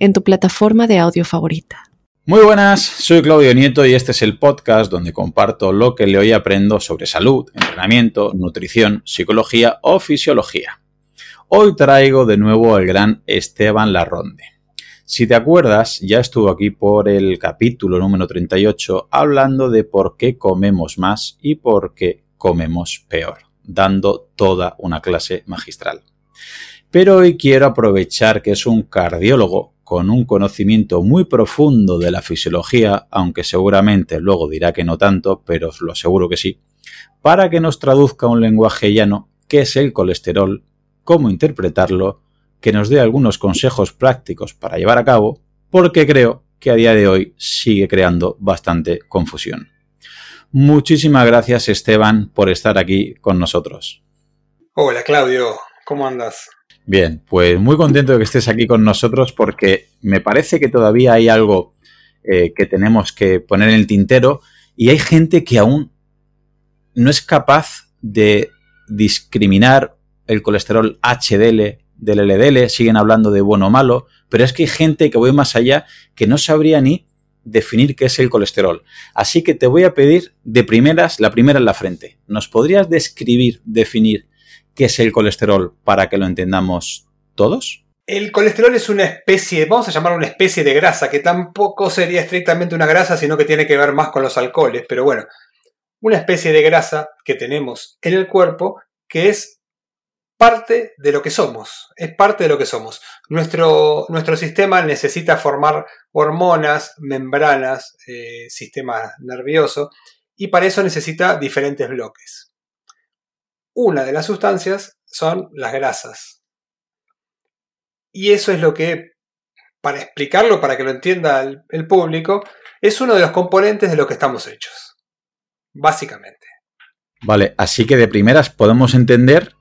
en tu plataforma de audio favorita. Muy buenas, soy Claudio Nieto y este es el podcast donde comparto lo que le hoy aprendo sobre salud, entrenamiento, nutrición, psicología o fisiología. Hoy traigo de nuevo al gran Esteban Larronde. Si te acuerdas, ya estuvo aquí por el capítulo número 38 hablando de por qué comemos más y por qué comemos peor, dando toda una clase magistral. Pero hoy quiero aprovechar que es un cardiólogo con un conocimiento muy profundo de la fisiología, aunque seguramente luego dirá que no tanto, pero os lo aseguro que sí, para que nos traduzca un lenguaje llano qué es el colesterol, cómo interpretarlo que nos dé algunos consejos prácticos para llevar a cabo, porque creo que a día de hoy sigue creando bastante confusión. Muchísimas gracias Esteban por estar aquí con nosotros. Hola Claudio, ¿cómo andas? Bien, pues muy contento de que estés aquí con nosotros porque me parece que todavía hay algo eh, que tenemos que poner en el tintero y hay gente que aún no es capaz de discriminar el colesterol HDL del LDL, siguen hablando de bueno o malo, pero es que hay gente que voy más allá que no sabría ni definir qué es el colesterol. Así que te voy a pedir de primeras, la primera en la frente. ¿Nos podrías describir, definir qué es el colesterol para que lo entendamos todos? El colesterol es una especie, vamos a llamarlo una especie de grasa, que tampoco sería estrictamente una grasa, sino que tiene que ver más con los alcoholes, pero bueno, una especie de grasa que tenemos en el cuerpo que es parte de lo que somos, es parte de lo que somos. Nuestro, nuestro sistema necesita formar hormonas, membranas, eh, sistema nervioso, y para eso necesita diferentes bloques. Una de las sustancias son las grasas. Y eso es lo que, para explicarlo, para que lo entienda el, el público, es uno de los componentes de lo que estamos hechos. Básicamente. Vale, así que de primeras podemos entender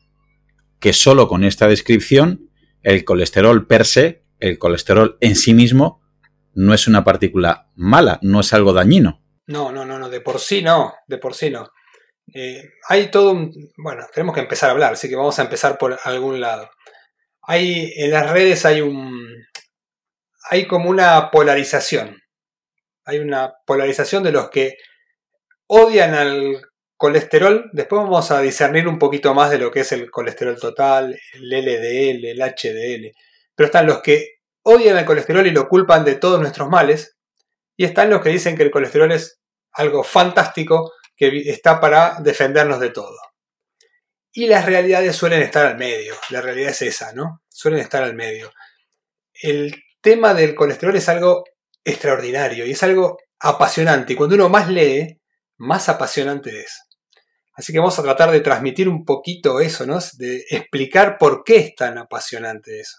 que solo con esta descripción el colesterol per se, el colesterol en sí mismo, no es una partícula mala, no es algo dañino. No, no, no, no, de por sí no, de por sí no. Eh, hay todo un... Bueno, tenemos que empezar a hablar, así que vamos a empezar por algún lado. Hay, en las redes hay un... Hay como una polarización. Hay una polarización de los que odian al colesterol, después vamos a discernir un poquito más de lo que es el colesterol total, el LDL, el HDL. Pero están los que odian el colesterol y lo culpan de todos nuestros males. Y están los que dicen que el colesterol es algo fantástico que está para defendernos de todo. Y las realidades suelen estar al medio. La realidad es esa, ¿no? Suelen estar al medio. El tema del colesterol es algo extraordinario y es algo apasionante. Y cuando uno más lee, más apasionante es. Así que vamos a tratar de transmitir un poquito eso, ¿no? De explicar por qué es tan apasionante eso.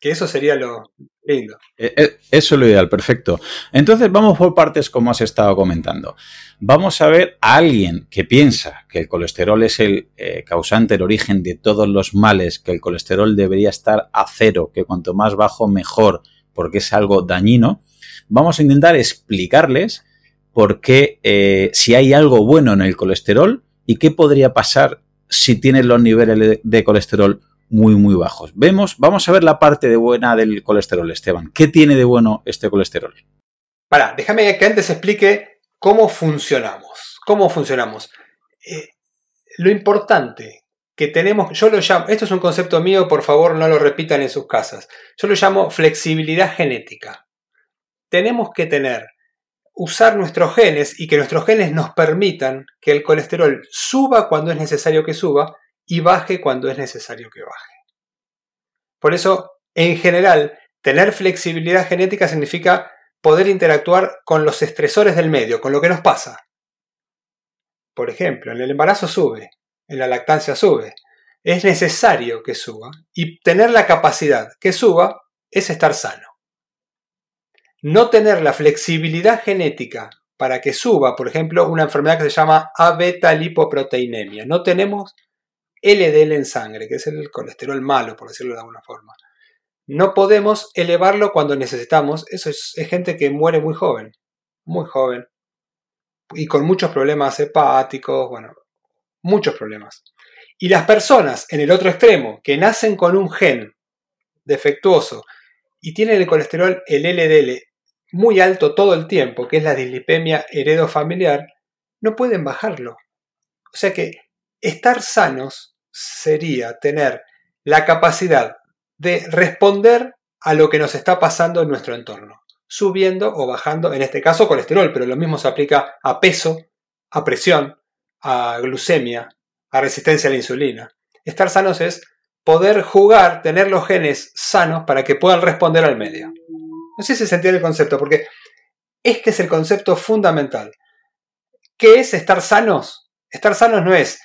Que eso sería lo lindo. Eh, eh, eso es lo ideal, perfecto. Entonces vamos por partes como has estado comentando. Vamos a ver a alguien que piensa que el colesterol es el eh, causante, el origen de todos los males, que el colesterol debería estar a cero, que cuanto más bajo mejor, porque es algo dañino. Vamos a intentar explicarles porque eh, si hay algo bueno en el colesterol y qué podría pasar si tienes los niveles de colesterol muy, muy bajos. Vemos, vamos a ver la parte de buena del colesterol, Esteban. ¿Qué tiene de bueno este colesterol? Para, déjame que antes explique cómo funcionamos. ¿Cómo funcionamos? Eh, lo importante que tenemos, yo lo llamo, esto es un concepto mío, por favor no lo repitan en sus casas. Yo lo llamo flexibilidad genética. Tenemos que tener usar nuestros genes y que nuestros genes nos permitan que el colesterol suba cuando es necesario que suba y baje cuando es necesario que baje. Por eso, en general, tener flexibilidad genética significa poder interactuar con los estresores del medio, con lo que nos pasa. Por ejemplo, en el embarazo sube, en la lactancia sube. Es necesario que suba y tener la capacidad que suba es estar sano. no tener la flexibilidad genética para que suba, por ejemplo, una enfermedad que se llama A-beta lipoproteinemia. No tenemos LDL en sangre, que es el colesterol malo, por decirlo de alguna forma. No podemos elevarlo cuando necesitamos. Eso es, gente que muere muy joven, muy joven. Y con muchos problemas hepáticos, bueno, muchos problemas. Y las personas en el otro extremo, que nacen con un gen defectuoso y tienen el colesterol, el LDL, muy alto todo el tiempo, que es la dislipemia heredofamiliar, no pueden bajarlo. O sea que estar sanos sería tener la capacidad de responder a lo que nos está pasando en nuestro entorno, subiendo o bajando, en este caso colesterol, pero lo mismo se aplica a peso, a presión, a glucemia, a resistencia a la insulina. Estar sanos es poder jugar, tener los genes sanos para que puedan responder al medio. No sé si se entiende el concepto, porque este es el concepto fundamental. ¿Qué es estar sanos? Estar sanos no es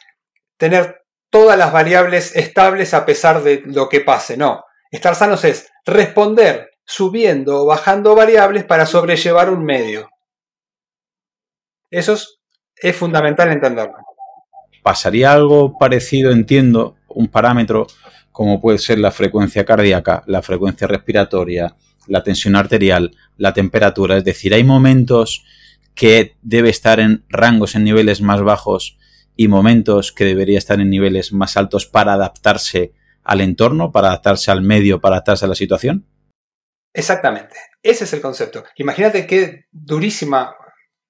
tener todas las variables estables a pesar de lo que pase, no. Estar sanos es responder subiendo o bajando variables para sobrellevar un medio. Eso es, es fundamental entenderlo. ¿Pasaría algo parecido, entiendo, un parámetro como puede ser la frecuencia cardíaca, la frecuencia respiratoria, la tensión arterial, la temperatura. Es decir, hay momentos que debe estar en rangos en niveles más bajos y momentos que debería estar en niveles más altos para adaptarse al entorno, para adaptarse al medio, para adaptarse a la situación? Exactamente, ese es el concepto. Imagínate qué durísima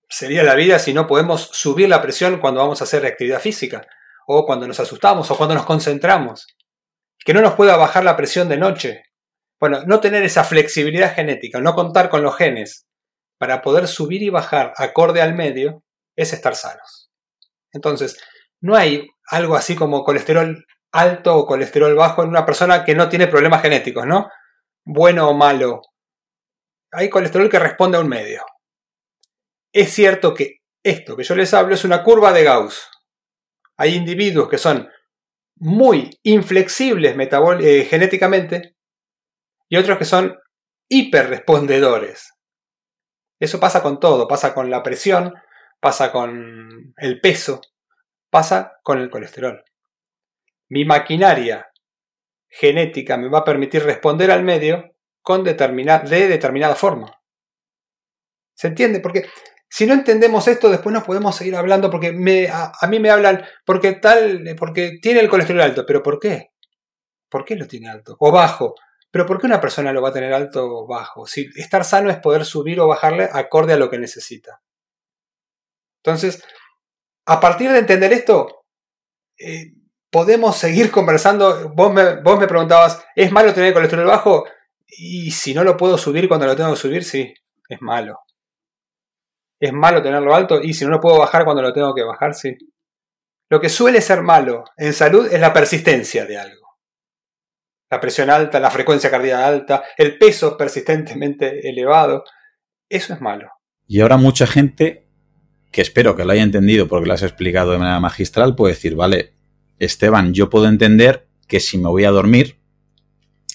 sería la vida si no podemos subir la presión cuando vamos a hacer actividad física, o cuando nos asustamos, o cuando nos concentramos. Que no nos pueda bajar la presión de noche, bueno, no tener esa flexibilidad genética, no contar con los genes para poder subir y bajar acorde al medio, es estar sanos. Entonces, no hay algo así como colesterol alto o colesterol bajo en una persona que no tiene problemas genéticos, ¿no? Bueno o malo. Hay colesterol que responde a un medio. Es cierto que esto que yo les hablo es una curva de Gauss. Hay individuos que son muy inflexibles eh, genéticamente y otros que son hiperrespondedores. Eso pasa con todo, pasa con la presión, pasa con el peso, pasa con el colesterol. Mi maquinaria genética me va a permitir responder al medio con de determinada forma. ¿Se entiende? Porque si no entendemos esto, después nos podemos seguir hablando porque a, mí me hablan porque tal, porque tiene el colesterol alto, pero ¿por qué? ¿Por qué lo tiene alto? O bajo. Pero ¿por qué una persona lo va a tener alto o bajo? Si estar sano es poder subir o bajarle acorde a lo que necesita. Entonces, a partir de entender esto, eh, podemos seguir conversando. Vos me, vos me preguntabas, ¿es malo tener colesterol bajo? Y si no lo puedo subir cuando lo tengo que subir, sí, es malo. ¿Es malo tenerlo alto? Y si no lo puedo bajar cuando lo tengo que bajar, sí. Lo que suele ser malo en salud es la persistencia de algo la presión alta, la frecuencia cardíaca alta, el peso persistentemente elevado. Eso es malo. Y ahora mucha gente, que espero que lo haya entendido porque lo has explicado de manera magistral, puede decir, vale, Esteban, yo puedo entender que si me voy a dormir,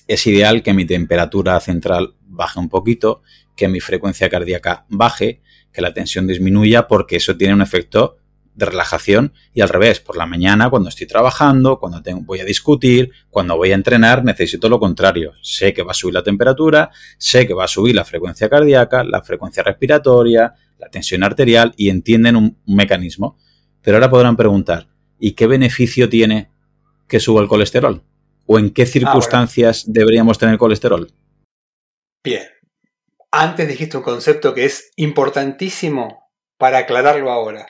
es ideal que mi temperatura central baje un poquito, que mi frecuencia cardíaca baje, que la tensión disminuya, porque eso tiene un efecto de relajación y al revés, por la mañana cuando estoy trabajando, cuando tengo, voy a discutir, cuando voy a entrenar, necesito lo contrario. Sé que va a subir la temperatura, sé que va a subir la frecuencia cardíaca, la frecuencia respiratoria, la tensión arterial y entienden un, mecanismo. Pero ahora podrán preguntar, ¿y qué beneficio tiene que suba el colesterol? ¿O en qué circunstancias deberíamos tener colesterol? Bien. Antes dijiste un concepto que es importantísimo para aclararlo ahora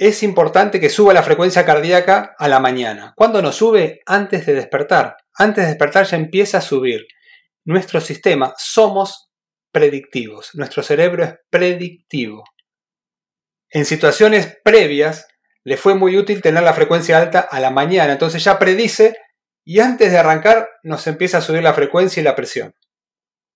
es importante que suba la frecuencia cardíaca a la mañana. ¿Cuándo no sube? Antes de despertar. Antes de despertar ya empieza a subir. Nuestro sistema somos predictivos. Nuestro cerebro es predictivo. En situaciones previas le fue muy útil tener la frecuencia alta a la mañana. Entonces ya predice y antes de arrancar nos empieza a subir la frecuencia y la presión.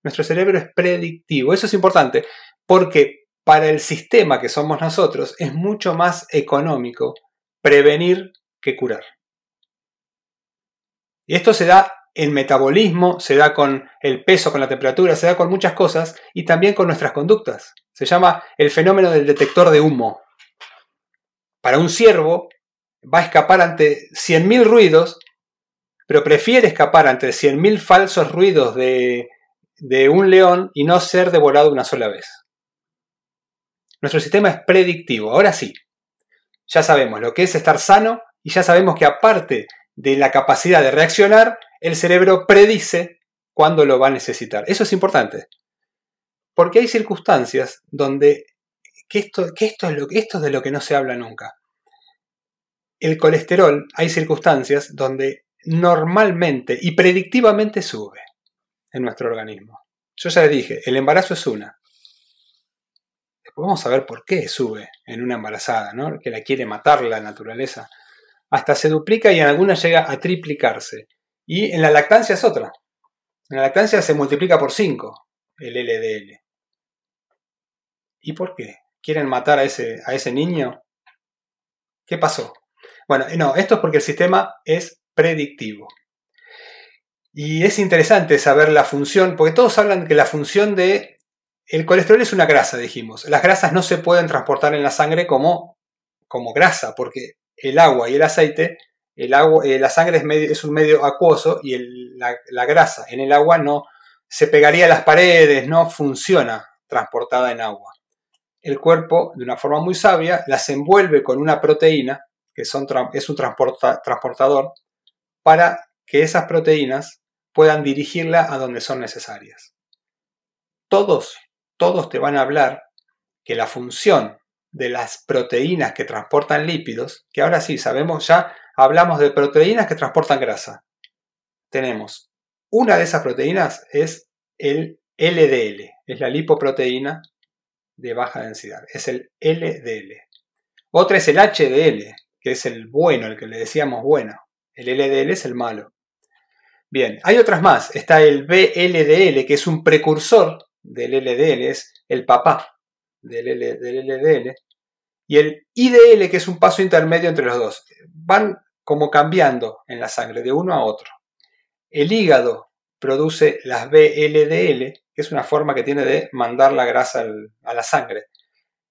Nuestro cerebro es predictivo. Eso es importante porque para el sistema que somos nosotros es mucho más económico prevenir que curar. Y esto se da en metabolismo, se da con el peso, con la temperatura, se da con muchas cosas y también con nuestras conductas. Se llama el fenómeno del detector de humo. Para un ciervo va a escapar ante 100.000 ruidos, pero prefiere escapar ante 100.000 falsos ruidos de, de un león y no ser devorado una sola vez. Nuestro sistema es predictivo. Ahora sí, ya sabemos lo que es estar sano y ya sabemos que aparte de la capacidad de reaccionar, el cerebro predice cuándo lo va a necesitar. Eso es importante. Porque hay circunstancias donde, que esto, esto, es lo, esto es de lo que no se habla nunca. El colesterol, hay circunstancias donde normalmente y predictivamente sube en nuestro organismo. Yo ya les dije, el embarazo es una. Después vamos a ver por qué sube en una embarazada, ¿no? que la quiere matar la naturaleza. Hasta se duplica y en algunas llega a triplicarse. Y en la lactancia es otra. En la lactancia se multiplica por 5 el LDL. ¿Y por qué? ¿Quieren matar a ese, a ese niño? ¿Qué pasó? Bueno, no, esto es porque el sistema es predictivo. Y es interesante saber la función, porque todos hablan que la función de... El colesterol es una grasa, dijimos. Las grasas no se pueden transportar en la sangre como, como grasa, porque el agua y el aceite el agua, eh, la sangre es, un medio acuoso y la, grasa en el agua no se pegaría a las paredes, no funciona transportada en agua. El cuerpo, de una forma muy sabia, las envuelve con una proteína, que son, es un transportador, para que esas proteínas puedan dirigirla a donde son necesarias. Todos, todos te van a hablar que la función de las proteínas que transportan lípidos, que ahora sí sabemos ya hablamos de proteínas que transportan grasa. Tenemos una de esas proteínas es el LDL, es la lipoproteína de baja densidad, es el LDL. Otra es el HDL, que es el bueno, el que le decíamos bueno. El LDL es el malo. Bien, hay otras más. Está el BLDL, que es un precursor del LDL, es el papá del, LDL. Y el IDL, que es un paso intermedio entre los dos. Van como cambiando en la sangre de uno a otro. El hígado produce las BLDL, que es una forma que tiene de mandar la grasa a la sangre.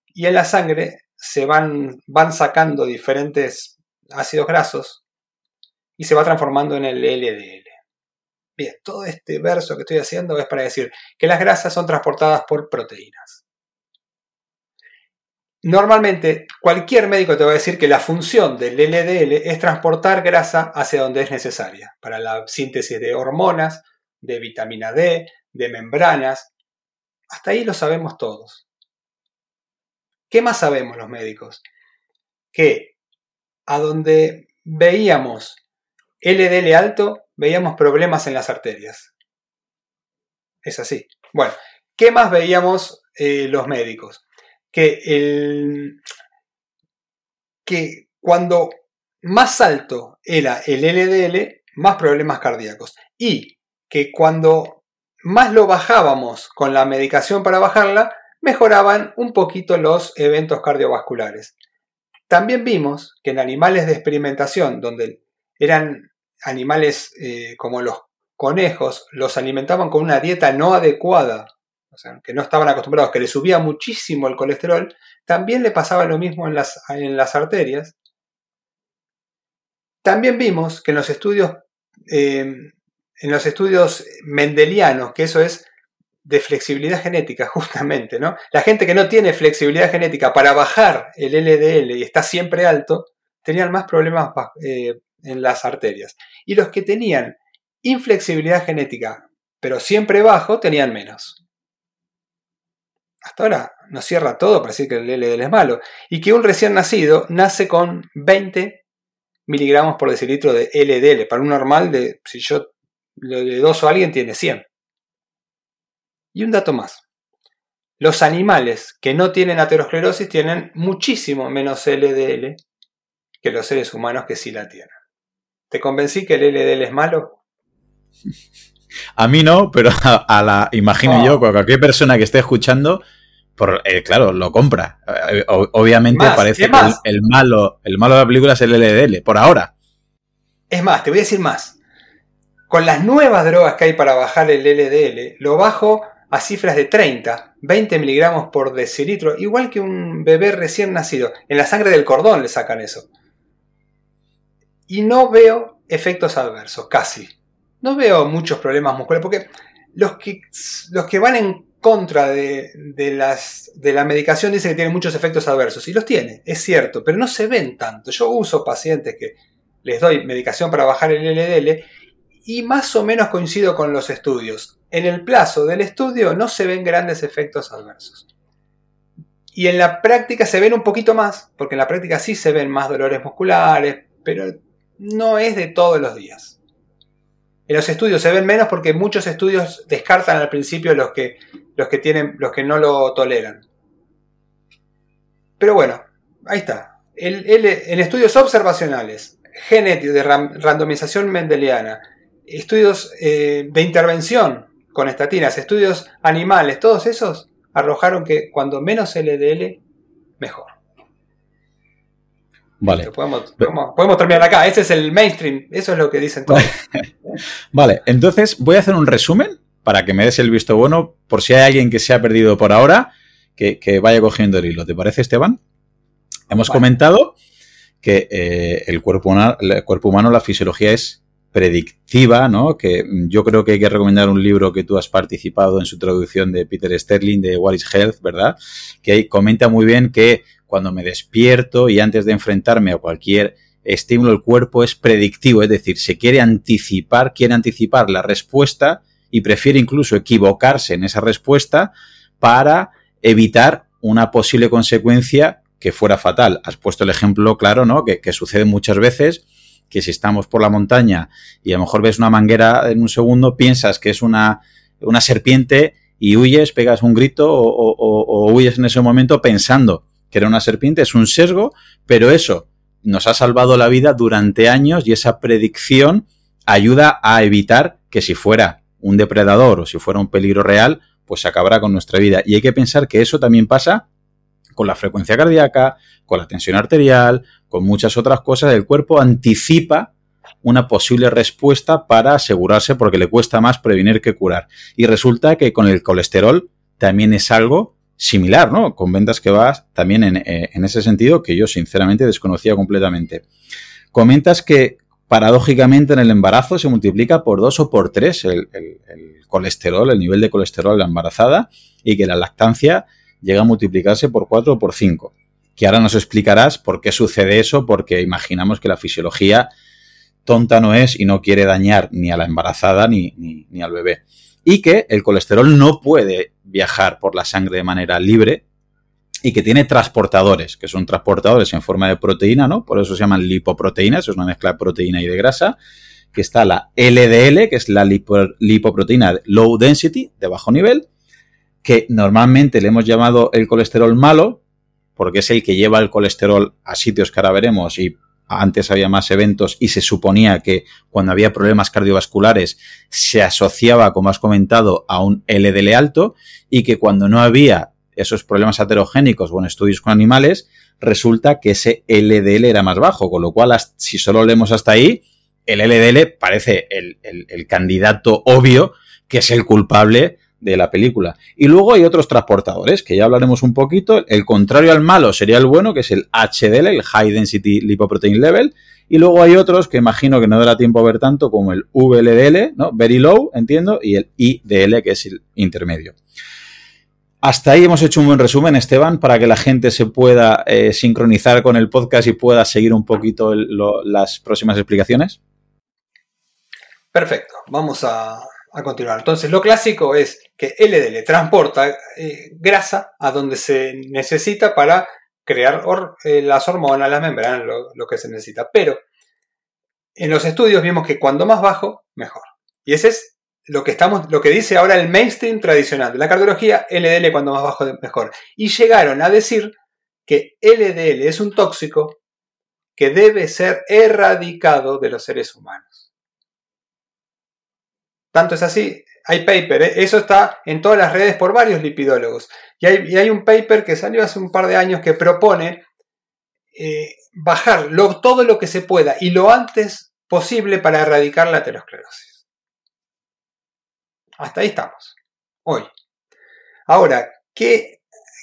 Y en la sangre se van, van sacando diferentes ácidos grasos y se va transformando en el LDL. Bien, todo este verso que estoy haciendo es para decir que las grasas son transportadas por proteínas. Normalmente, cualquier médico te va a decir que la función del LDL es transportar grasa hacia donde es necesaria, para la síntesis de hormonas, de vitamina D, de membranas. Hasta ahí lo sabemos todos. ¿Qué más sabemos los médicos? Que a donde veíamos LDL alto, veíamos problemas en las arterias. Es así. Bueno, ¿qué más veíamos eh, los médicos? Que, el, que cuando más alto era el LDL, más problemas cardíacos. Y que cuando más lo bajábamos con la medicación para bajarla, mejoraban un poquito los eventos cardiovasculares. También vimos que en animales de experimentación, donde eran animales eh, como los conejos, los alimentaban con una dieta no adecuada que no estaban acostumbrados, que le subía muchísimo el colesterol, también le pasaba lo mismo en las, en las arterias. También vimos que en los estudios, em, en los estudios mendelianos, que eso es de flexibilidad genética, justamente, ¿no? La gente que no tiene flexibilidad genética para bajar el LDL y está siempre alto, tenían más problemas eh, en las arterias. Y los que tenían inflexibilidad genética, pero siempre bajo, tenían menos hasta ahora nos cierra todo para decir que el LDL es malo. Y que un recién nacido nace con 20 miligramos por decilitro de LDL. Para un normal, de, si yo le doso alguien, tiene 100. Y un dato más. Los animales que no tienen aterosclerosis tienen muchísimo menos LDL que los seres humanos que sí la tienen. ¿Te convencí que el LDL es malo? A mí no, pero a, la, imagino yo, cualquier persona que esté escuchando, por, eh, claro, lo compra. Eh, obviamente parece que el, malo, el malo de la película es el LDL, por ahora. Es más, te voy a decir más. con las nuevas drogas que hay para bajar el LDL, lo bajo a cifras de 30, 20 miligramos por decilitro, igual que un bebé recién nacido. En la sangre del cordón le sacan eso. Y no veo efectos adversos, casi. No veo muchos problemas musculares, porque los que, los que van en contra de, las, de la medicación dicen que tiene muchos efectos adversos. Y los tiene, es cierto, pero no se ven tanto. Yo uso pacientes que les doy medicación para bajar el LDL y más o menos coincido con los estudios. En el plazo del estudio no se ven grandes efectos adversos. Y en la práctica se ven un poquito más, porque en la práctica sí se ven más dolores musculares, pero no es de todos los días. En los estudios se ven menos porque muchos estudios descartan al principio los que, los que, tienen, los que no lo toleran. Pero bueno, ahí está. en estudios observacionales, genéticos de randomización mendeliana, estudios eh, de intervención con estatinas, estudios animales, todos esos arrojaron que cuando menos LDL, mejor. Vale. Podemos, terminar acá. Ese es el mainstream. Eso es lo que dicen todos. vale, entonces voy a hacer un resumen para que me des el visto bueno. Por si hay alguien que se ha perdido por ahora, que, vaya cogiendo el hilo. ¿Te parece, Esteban? Hemos comentado que eh, el, cuerpo el cuerpo humano, la fisiología es predictiva, ¿no? Que yo creo que hay que recomendar un libro que tú has participado en su traducción de Peter Sterling de What is Health, ¿verdad? Que ahí comenta muy bien que cuando me despierto y antes de enfrentarme a cualquier estímulo, el cuerpo es predictivo, es decir, se quiere anticipar, quiere anticipar la respuesta y prefiere incluso equivocarse en esa respuesta para evitar una posible consecuencia que fuera fatal. Has puesto el ejemplo claro, ¿no? Que, sucede muchas veces que si estamos por la montaña y a lo mejor ves una manguera en un segundo, piensas que es una, una serpiente y huyes, pegas un grito o, huyes en ese momento pensando que era una serpiente, es un sesgo, pero eso nos ha salvado la vida durante años y esa predicción ayuda a evitar que si fuera un depredador o si fuera un peligro real, pues se acabará con nuestra vida. Y hay que pensar que eso también pasa con la frecuencia cardíaca, con la tensión arterial, con muchas otras cosas, el cuerpo anticipa una posible respuesta para asegurarse porque le cuesta más prevenir que curar. Y resulta que con el colesterol también es algo similar, ¿no? Con ventas que vas también en, eh, ese sentido que yo sinceramente desconocía completamente. Comentas que paradójicamente en el embarazo se multiplica por dos o por tres el, colesterol, el nivel de colesterol de la embarazada y que la lactancia llega a multiplicarse por 4 o por 5. Que ahora nos explicarás por qué sucede eso, porque imaginamos que la fisiología tonta no es y no quiere dañar ni a la embarazada ni, ni, al bebé. Y que el colesterol no puede viajar por la sangre de manera libre y que tiene transportadores, que son transportadores en forma de proteína, ¿no? Por eso se llaman lipoproteínas, es una mezcla de proteína y de grasa, que está la LDL, que es la lipoproteína low density, de bajo nivel, que normalmente le hemos llamado el colesterol malo, porque es el que lleva el colesterol a sitios que ahora veremos y antes había más eventos y se suponía que cuando había problemas cardiovasculares se asociaba, como has comentado, a un LDL alto y que cuando no había esos problemas aterogénicos o en estudios con animales, resulta que ese LDL era más bajo, con lo cual si solo leemos hasta ahí, el LDL parece el, el candidato obvio que es el culpable de la película. Y luego hay otros transportadores, que ya hablaremos un poquito. El contrario al malo sería el bueno, que es el HDL, el High Density Lipoprotein Level. Y luego hay otros que imagino que no dará tiempo a ver tanto, como el VLDL, ¿no? Very Low, entiendo, y el IDL, que es el intermedio. Hasta ahí hemos hecho un buen resumen, Esteban, para que la gente se pueda eh, sincronizar con el podcast y pueda seguir un poquito las próximas explicaciones. Perfecto, vamos a, a continuar. Entonces, lo clásico es que LDL transporta eh, grasa a donde se necesita para crear eh, las hormonas, las membranas, lo, que se necesita. Pero en los estudios vimos que cuando más bajo, mejor. Y ese es lo que, estamos, lo que dice ahora el mainstream tradicional de la cardiología, LDL cuando más bajo, mejor. Y llegaron a decir que LDL es un tóxico que debe ser erradicado de los seres humanos. Tanto es así, hay paper, ¿eh? eso está en todas las redes por varios lipidólogos. Y hay, un paper que salió hace un par de años que propone eh, bajar todo lo que se pueda y lo antes posible para erradicar la aterosclerosis. Hasta ahí estamos, hoy. Ahora, ¿qué,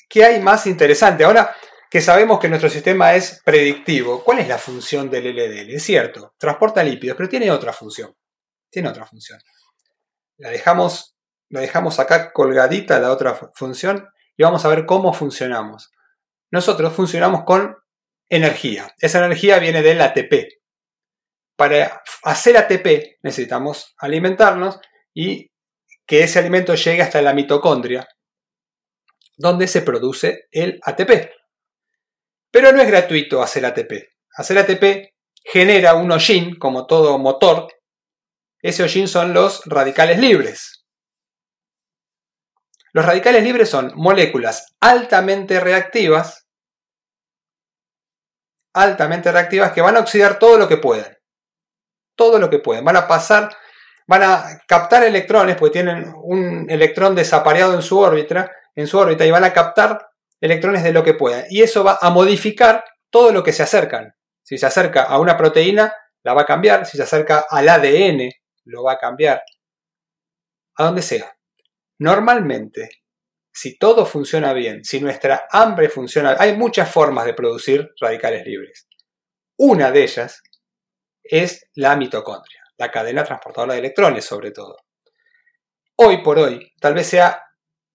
¿qué hay más interesante? Ahora que sabemos que nuestro sistema es predictivo, ¿cuál es la función del LDL? Es cierto, transporta lípidos, pero tiene otra función. Tiene otra función. La dejamos, la dejamos acá colgadita la otra función y vamos a ver cómo funcionamos. Nosotros funcionamos con energía. Esa energía viene del ATP. Para hacer ATP necesitamos alimentarnos y que ese alimento llegue hasta la mitocondria, donde se produce el ATP. Pero no es gratuito hacer ATP. Hacer ATP genera un hollín, como todo motor. Ese hollín son los radicales libres. Los radicales libres son moléculas altamente reactivas, altamente reactivas que van a oxidar todo lo que puedan. Todo lo que pueden. Van a pasar, van a captar electrones, porque tienen un electrón desapareado en su órbita, en su órbita y van a captar electrones de lo que pueda. Y eso va a modificar todo lo que se acercan. Si se acerca a una proteína, la va a cambiar. Si se acerca al ADN, lo va a cambiar. A donde sea. Normalmente, si todo funciona bien, si nuestra hambre funciona, hay muchas formas de producir radicales libres. Una de ellas es la mitocondria, la cadena transportadora de electrones sobre todo. Hoy por hoy, tal vez sea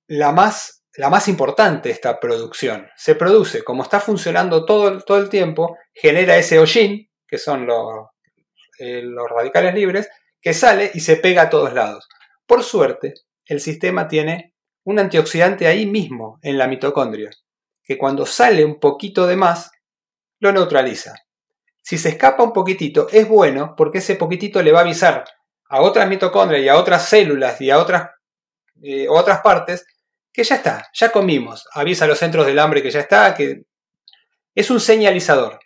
la más la más importante esta producción. Se produce, como está funcionando todo, todo el tiempo, genera ese hollín, que son los, eh, los radicales libres, que sale y se pega a todos lados. Por suerte, el sistema tiene un antioxidante ahí mismo, en la mitocondria, que cuando sale un poquito de más, lo neutraliza. Si se escapa un poquitito, es bueno porque ese poquitito le va a avisar a otras mitocondrias y a otras células y a otras, eh, otras partes que ya está, ya comimos. Avisa a los centros del hambre que ya está, que es un señalizador.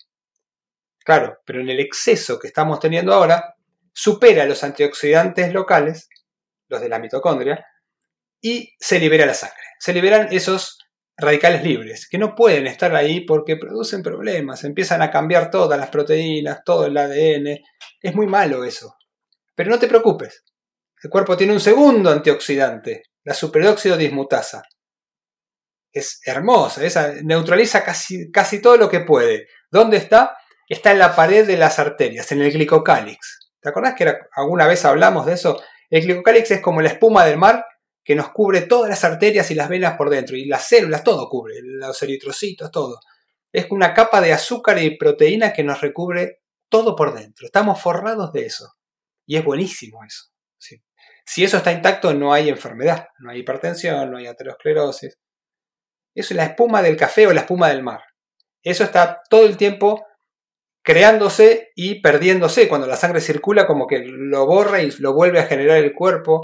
Claro, pero en el exceso que estamos teniendo ahora, supera los antioxidantes locales, los de la mitocondria, y se libera la sangre. Se liberan esos radicales libres, que no pueden estar ahí porque producen problemas, empiezan a cambiar todas las proteínas, todo el ADN. Es muy malo eso. Pero no te preocupes, el cuerpo tiene un segundo antioxidante, la superóxido dismutasa. Es hermosa, esa neutraliza casi, casi todo lo que puede. ¿Dónde está? Está en la pared de las arterias, en el glicocálix. ¿Te acordás que alguna vez hablamos de eso? El glicocálix es como la espuma del mar que nos cubre todas las arterias y las venas por dentro, y las células, todo cubre, los eritrocitos, todo. Es una capa de azúcar y proteína que nos recubre todo por dentro. Estamos forrados de eso. Y es buenísimo eso. Si eso está intacto, no hay enfermedad, no hay hipertensión, no hay aterosclerosis. Eso es la espuma del café o la espuma del mar. Eso está todo el tiempo creándose y perdiéndose. Cuando la sangre circula, como que lo borra y lo vuelve a generar el cuerpo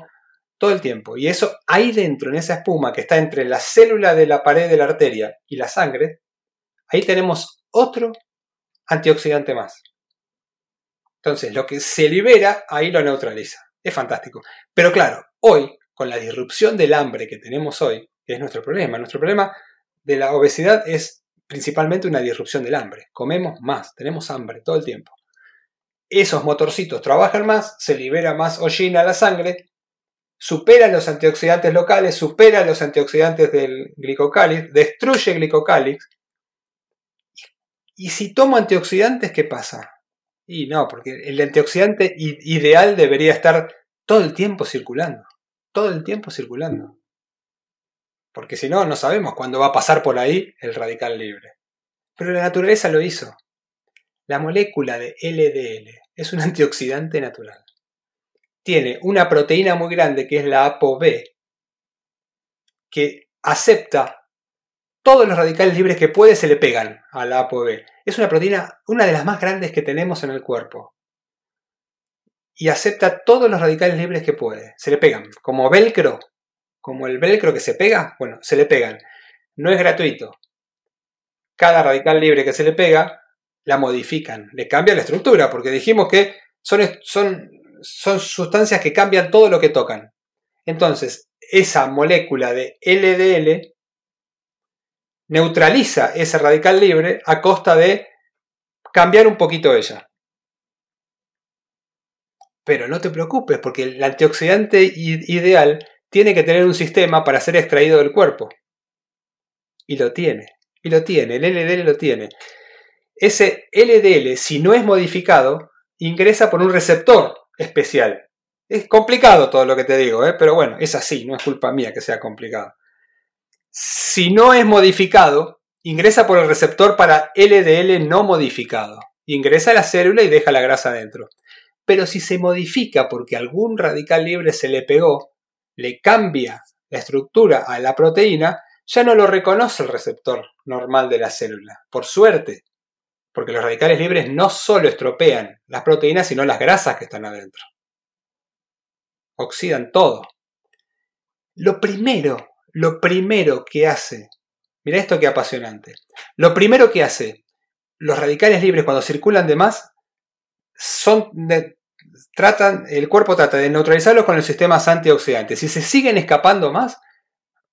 todo el tiempo. Y eso ahí dentro, en esa espuma que está entre la célula de la pared de la arteria y la sangre, ahí tenemos otro antioxidante más. Entonces, lo que se libera, ahí lo neutraliza. Es fantástico. Pero claro, hoy, con la disrupción del hambre que tenemos hoy, que es nuestro problema, nuestro problema de la obesidad es principalmente una disrupción del hambre. Comemos más, tenemos hambre todo el tiempo. Esos motorcitos trabajan más, se libera más hollín a la sangre, supera los antioxidantes locales, supera los antioxidantes del glicocálix, destruye glicocálix. Y si tomo antioxidantes, ¿qué pasa? Y no, porque el antioxidante ideal debería estar todo el tiempo circulando. Todo el tiempo circulando. Porque si no, no sabemos cuándo va a pasar por ahí el radical libre. Pero la naturaleza lo hizo. La molécula de LDL es un antioxidante natural. Tiene una proteína muy grande que es la ApoB, que acepta todos los radicales libres que puede se le pegan a la ApoB. Es una proteína, una de las más grandes que tenemos en el cuerpo. Y acepta todos los radicales libres que puede. Se le pegan. Como velcro. Como el velcro que se pega. Bueno, se le pegan. No es gratuito. Cada radical libre que se le pega, la modifican. Le cambia la estructura. Porque dijimos que son, son, son sustancias que cambian todo lo que tocan. Entonces, esa molécula de LDL neutraliza ese radical libre a costa de cambiar un poquito ella. Pero no te preocupes, porque el antioxidante ideal tiene que tener un sistema para ser extraído del cuerpo. Y lo tiene, y lo tiene, el LDL lo tiene. Ese LDL, si no es modificado, ingresa por un receptor especial. Es complicado todo lo que te digo, ¿eh? pero bueno, es así, no es culpa mía que sea complicado. Si no es modificado, ingresa por el receptor para LDL no modificado. Ingresa a la célula y deja la grasa dentro. Pero si se modifica porque algún radical libre se le pegó, le cambia la estructura a la proteína, ya no lo reconoce el receptor normal de la célula. Por suerte, porque los radicales libres no solo estropean las proteínas, sino las grasas que están adentro. Oxidan todo. Lo primero, lo primero que hace, mira esto que apasionante, lo primero que hace los radicales libres cuando circulan de más son tratan, el cuerpo trata de neutralizarlos con los sistemas antioxidantes. Si se siguen escapando más,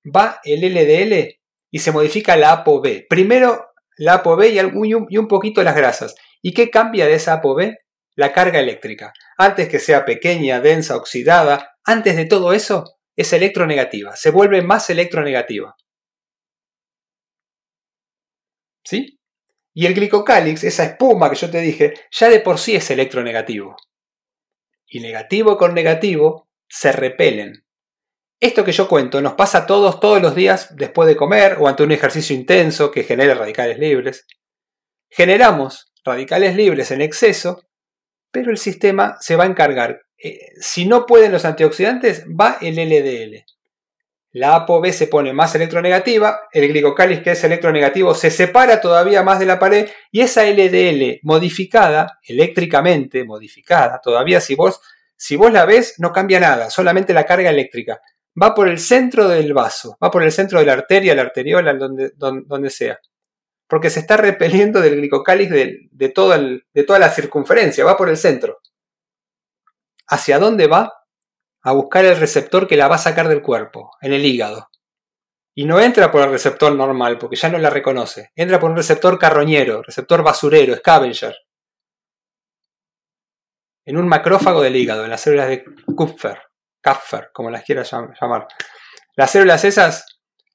va el LDL y se modifica la ApoB. Primero la ApoB y un, poquito las grasas. ¿Y qué cambia de esa ApoB? La carga eléctrica. Antes que sea pequeña, densa, oxidada, antes de todo eso, es electronegativa. Se vuelve más electronegativa. ¿Sí? Y el glicocálix, esa espuma que yo te dije, ya de por sí es electronegativo. Y negativo con negativo se repelen. Esto que yo cuento nos pasa a todos todos los días después de comer o ante un ejercicio intenso que genere radicales libres. Generamos radicales libres en exceso, pero el sistema se va a encargar. Eh, si no pueden los antioxidantes, va el LDL. La ApoB se pone más electronegativa, el glicocáliz que es electronegativo se separa todavía más de la pared y esa LDL modificada, eléctricamente modificada, todavía si vos, si vos la ves no cambia nada, solamente la carga eléctrica va por el centro del vaso, va por el centro de la arteria, la arteriola, donde, donde, sea. Porque se está repeliendo del glicocáliz de, de, toda de toda la circunferencia, va por el centro. ¿Hacia dónde va? A buscar el receptor que la va a sacar del cuerpo, en el hígado. Y no entra por el receptor normal, porque ya no la reconoce. Entra por un receptor carroñero, receptor basurero, scavenger. En un macrófago del hígado, en las células de Kupfer. Kaffer, como las quieras llamar. Las células esas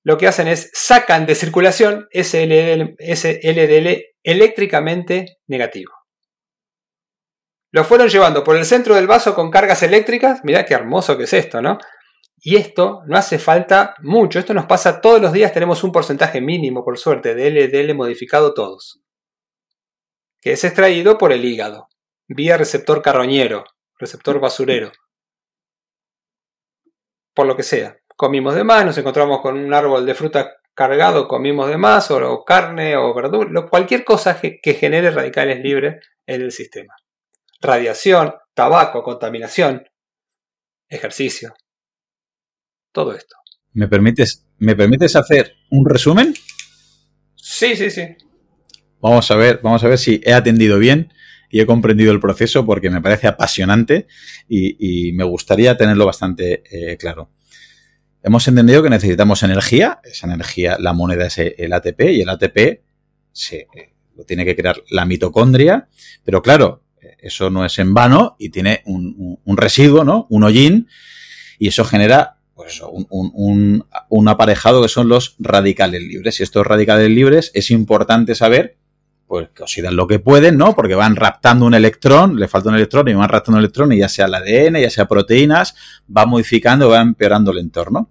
lo que hacen es sacan de circulación ese LDL, eléctricamente negativo. Lo fueron llevando por el centro del vaso con cargas eléctricas. Mirá qué hermoso que es esto, ¿no? Y esto no hace falta mucho. Esto nos pasa todos los días. Tenemos un porcentaje mínimo, por suerte, de LDL modificado todos. Que es extraído por el hígado, vía receptor carroñero, receptor basurero por lo que sea. Comimos de más, nos encontramos con un árbol de fruta cargado, comimos de más, o, carne, o verdura, cualquier cosa que, genere radicales libres en el sistema. Radiación, tabaco, contaminación, ejercicio. Todo esto. ¿Me permites, ¿Me permites hacer un resumen? Sí, sí, sí. Vamos a ver, vamos a ver si he atendido bien y he comprendido el proceso porque me parece apasionante y, me gustaría tenerlo bastante eh, claro. Hemos entendido que necesitamos energía, esa energía, la moneda es el ATP y el ATP se, eh, lo tiene que crear la mitocondria, pero claro, eso no es en vano y tiene un, residuo, ¿no? Un hollín y eso genera pues un, aparejado que son los radicales libres. Y estos radicales libres es importante saber pues que oxidan lo que pueden, ¿no? Porque van raptando un electrón, le falta un electrón y van raptando un electrón y ya sea el ADN, ya sea proteínas, va modificando, va empeorando el entorno.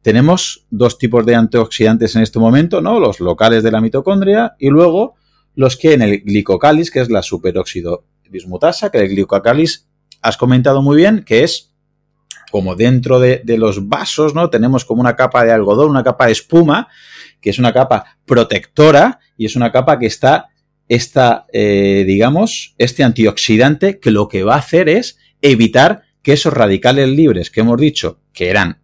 Tenemos dos tipos de antioxidantes en este momento, ¿no? Los locales de la mitocondria y luego los que en el glicocális, que es la superóxido dismutasa, que el glicocális has comentado muy bien, que es como dentro de, de, los vasos, ¿no? Tenemos como una capa de algodón, una capa de espuma, que es una capa protectora y es una capa que está, esta, eh, digamos, este antioxidante que lo que va a hacer es evitar que esos radicales libres que hemos dicho que eran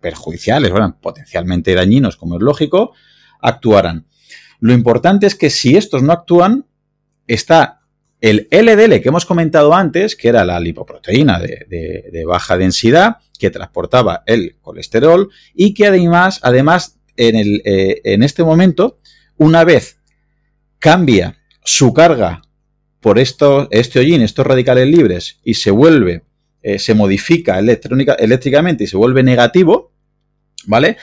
perjudiciales, eran potencialmente dañinos, como es lógico, actuaran. Lo importante es que si estos no actúan, está el LDL que hemos comentado antes, que era la lipoproteína de, baja densidad, que transportaba el colesterol y que además, además en, el, eh, en este momento, una vez cambia su carga por esto, este hollín, estos radicales libres, y se vuelve, eh, se modifica eléctricamente y se vuelve negativo, ¿vale?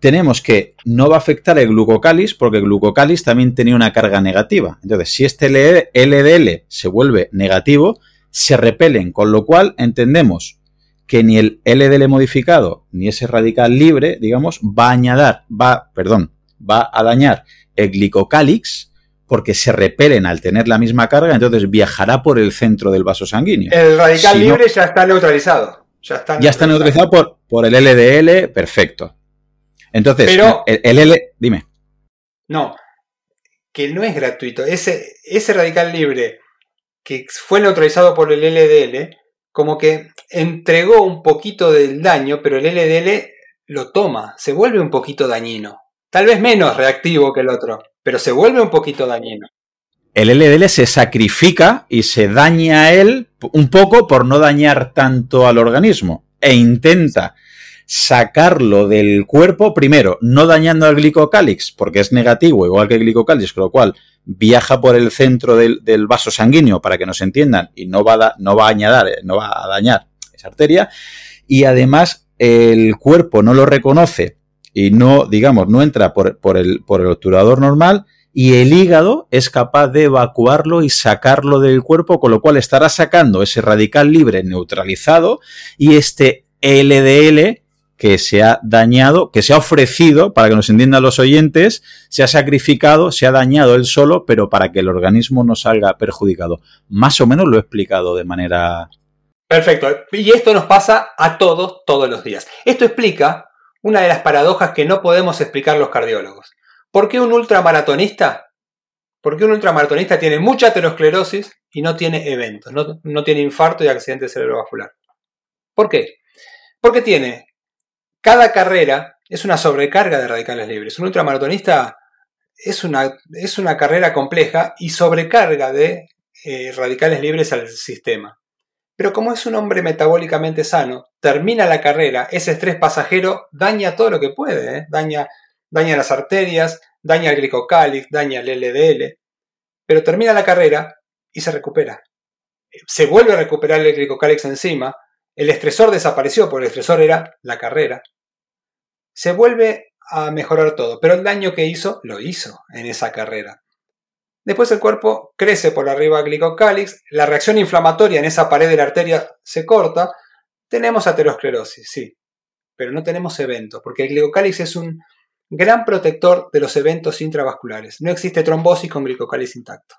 Tenemos que no va a afectar el glucocális porque el glucocális también tenía una carga negativa. Entonces, si este LDL se vuelve negativo, se repelen, con lo cual entendemos que ni el LDL modificado ni ese radical libre, digamos, va a añadir, va, perdón, va a dañar el glicocálix porque se repelen al tener la misma carga, entonces viajará por el centro del vaso sanguíneo. El radical libre ya está neutralizado. Ya está, ya está neutralizado por, por el LDL, perfecto. Entonces, Pero, el, el L, dime. No, que no es gratuito. Ese, ese radical libre que fue neutralizado por el LDL, como que entregó un poquito del daño, pero el LDL lo toma, se vuelve un poquito dañino. Tal vez menos reactivo que el otro, pero se vuelve un poquito dañino. El LDL se sacrifica y se daña a él un poco por no dañar tanto al organismo e intenta sacarlo del cuerpo, primero, no dañando al glicocálix, porque es negativo, igual que el glicocálix, con lo cual viaja por el centro del, vaso sanguíneo, para que nos entiendan, y no va, a, no va a añadir, no va a dañar esa arteria, y además el cuerpo no lo reconoce y no, digamos, no entra por, el, por el obturador normal, y el hígado es capaz de evacuarlo y sacarlo del cuerpo, con lo cual estará sacando ese radical libre neutralizado y este LDL que se ha dañado, que se ha ofrecido, para que nos entiendan los oyentes, se ha sacrificado, se ha dañado él solo, pero para que el organismo no salga perjudicado. Más o menos lo he explicado de manera... Perfecto. Y esto nos pasa a todos, todos los días. Esto explica una de las paradojas que no podemos explicar los cardiólogos. ¿Por qué un ultramaratonista? ¿Por qué un ultramaratonista tiene mucha aterosclerosis y no tiene eventos? No, no tiene infarto y accidente cerebrovascular. ¿Por qué? Porque tiene cada carrera es una sobrecarga de radicales libres. Un ultramaratonista es una, es una carrera compleja y sobrecarga de eh, radicales libres al sistema. Pero como es un hombre metabólicamente sano, termina la carrera, ese estrés pasajero daña todo lo que puede, ¿eh? daña, daña las arterias, daña el glicocálix, daña el LDL, pero termina la carrera y se recupera. Se vuelve a recuperar el glicocálix encima, el estresor desapareció porque el estresor era la carrera, se vuelve a mejorar todo, pero el daño que hizo lo hizo en esa carrera. Después el cuerpo crece por arriba glicocálix, la reacción inflamatoria en esa pared de la arteria se corta, tenemos aterosclerosis, sí, pero no tenemos eventos, porque el glicocálix es un gran protector de los eventos intravasculares. No existe trombosis con glicocálix intacto.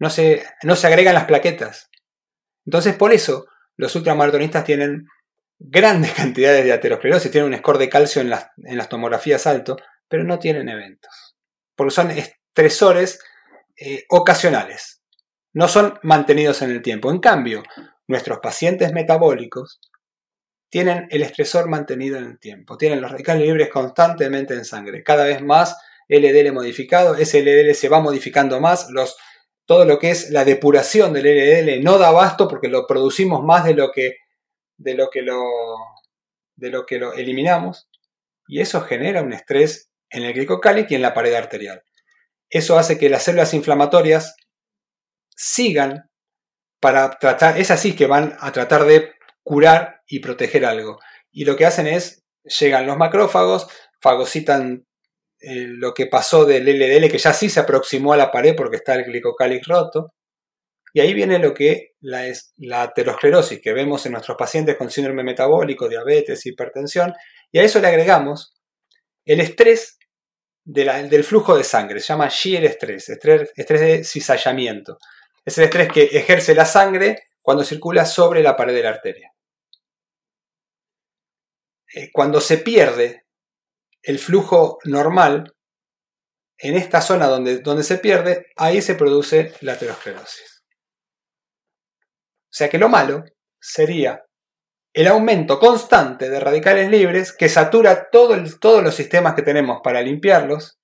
No se, no se agregan las plaquetas. Entonces, por eso, los ultramaratonistas tienen grandes cantidades de aterosclerosis, tienen un score de calcio en las, en las tomografías alto, pero no tienen eventos. Porque son estresores eh, ocasionales, no son mantenidos en el tiempo. En cambio, nuestros pacientes metabólicos tienen el estresor mantenido en el tiempo, tienen los radicales libres constantemente en sangre, cada vez más LDL modificado, ese LDL se va modificando más, los, todo lo que es la depuración del LDL no da abasto porque lo producimos más de lo que de lo que lo, de lo, que lo eliminamos y eso genera un estrés en el glicocálic y en la pared arterial. Eso hace que las células inflamatorias sigan para tratar, es así que van a tratar de curar y proteger algo. Y lo que hacen es, llegan los macrófagos, fagocitan eh, lo que pasó del LDL, que ya sí se aproximó a la pared porque está el glicocálic roto, y ahí viene lo que la, es, la aterosclerosis que vemos en nuestros pacientes con síndrome metabólico, diabetes, hipertensión, y a eso le agregamos el estrés del flujo de sangre, se llama shear estrés, estrés, estrés de cizallamiento. Es el estrés que ejerce la sangre cuando circula sobre la pared de la arteria. Eh, cuando se pierde el flujo normal, en esta zona donde, donde se pierde, ahí se produce la aterosclerosis. O sea que lo malo sería el aumento constante de radicales libres que satura todos los sistemas que tenemos para limpiarlos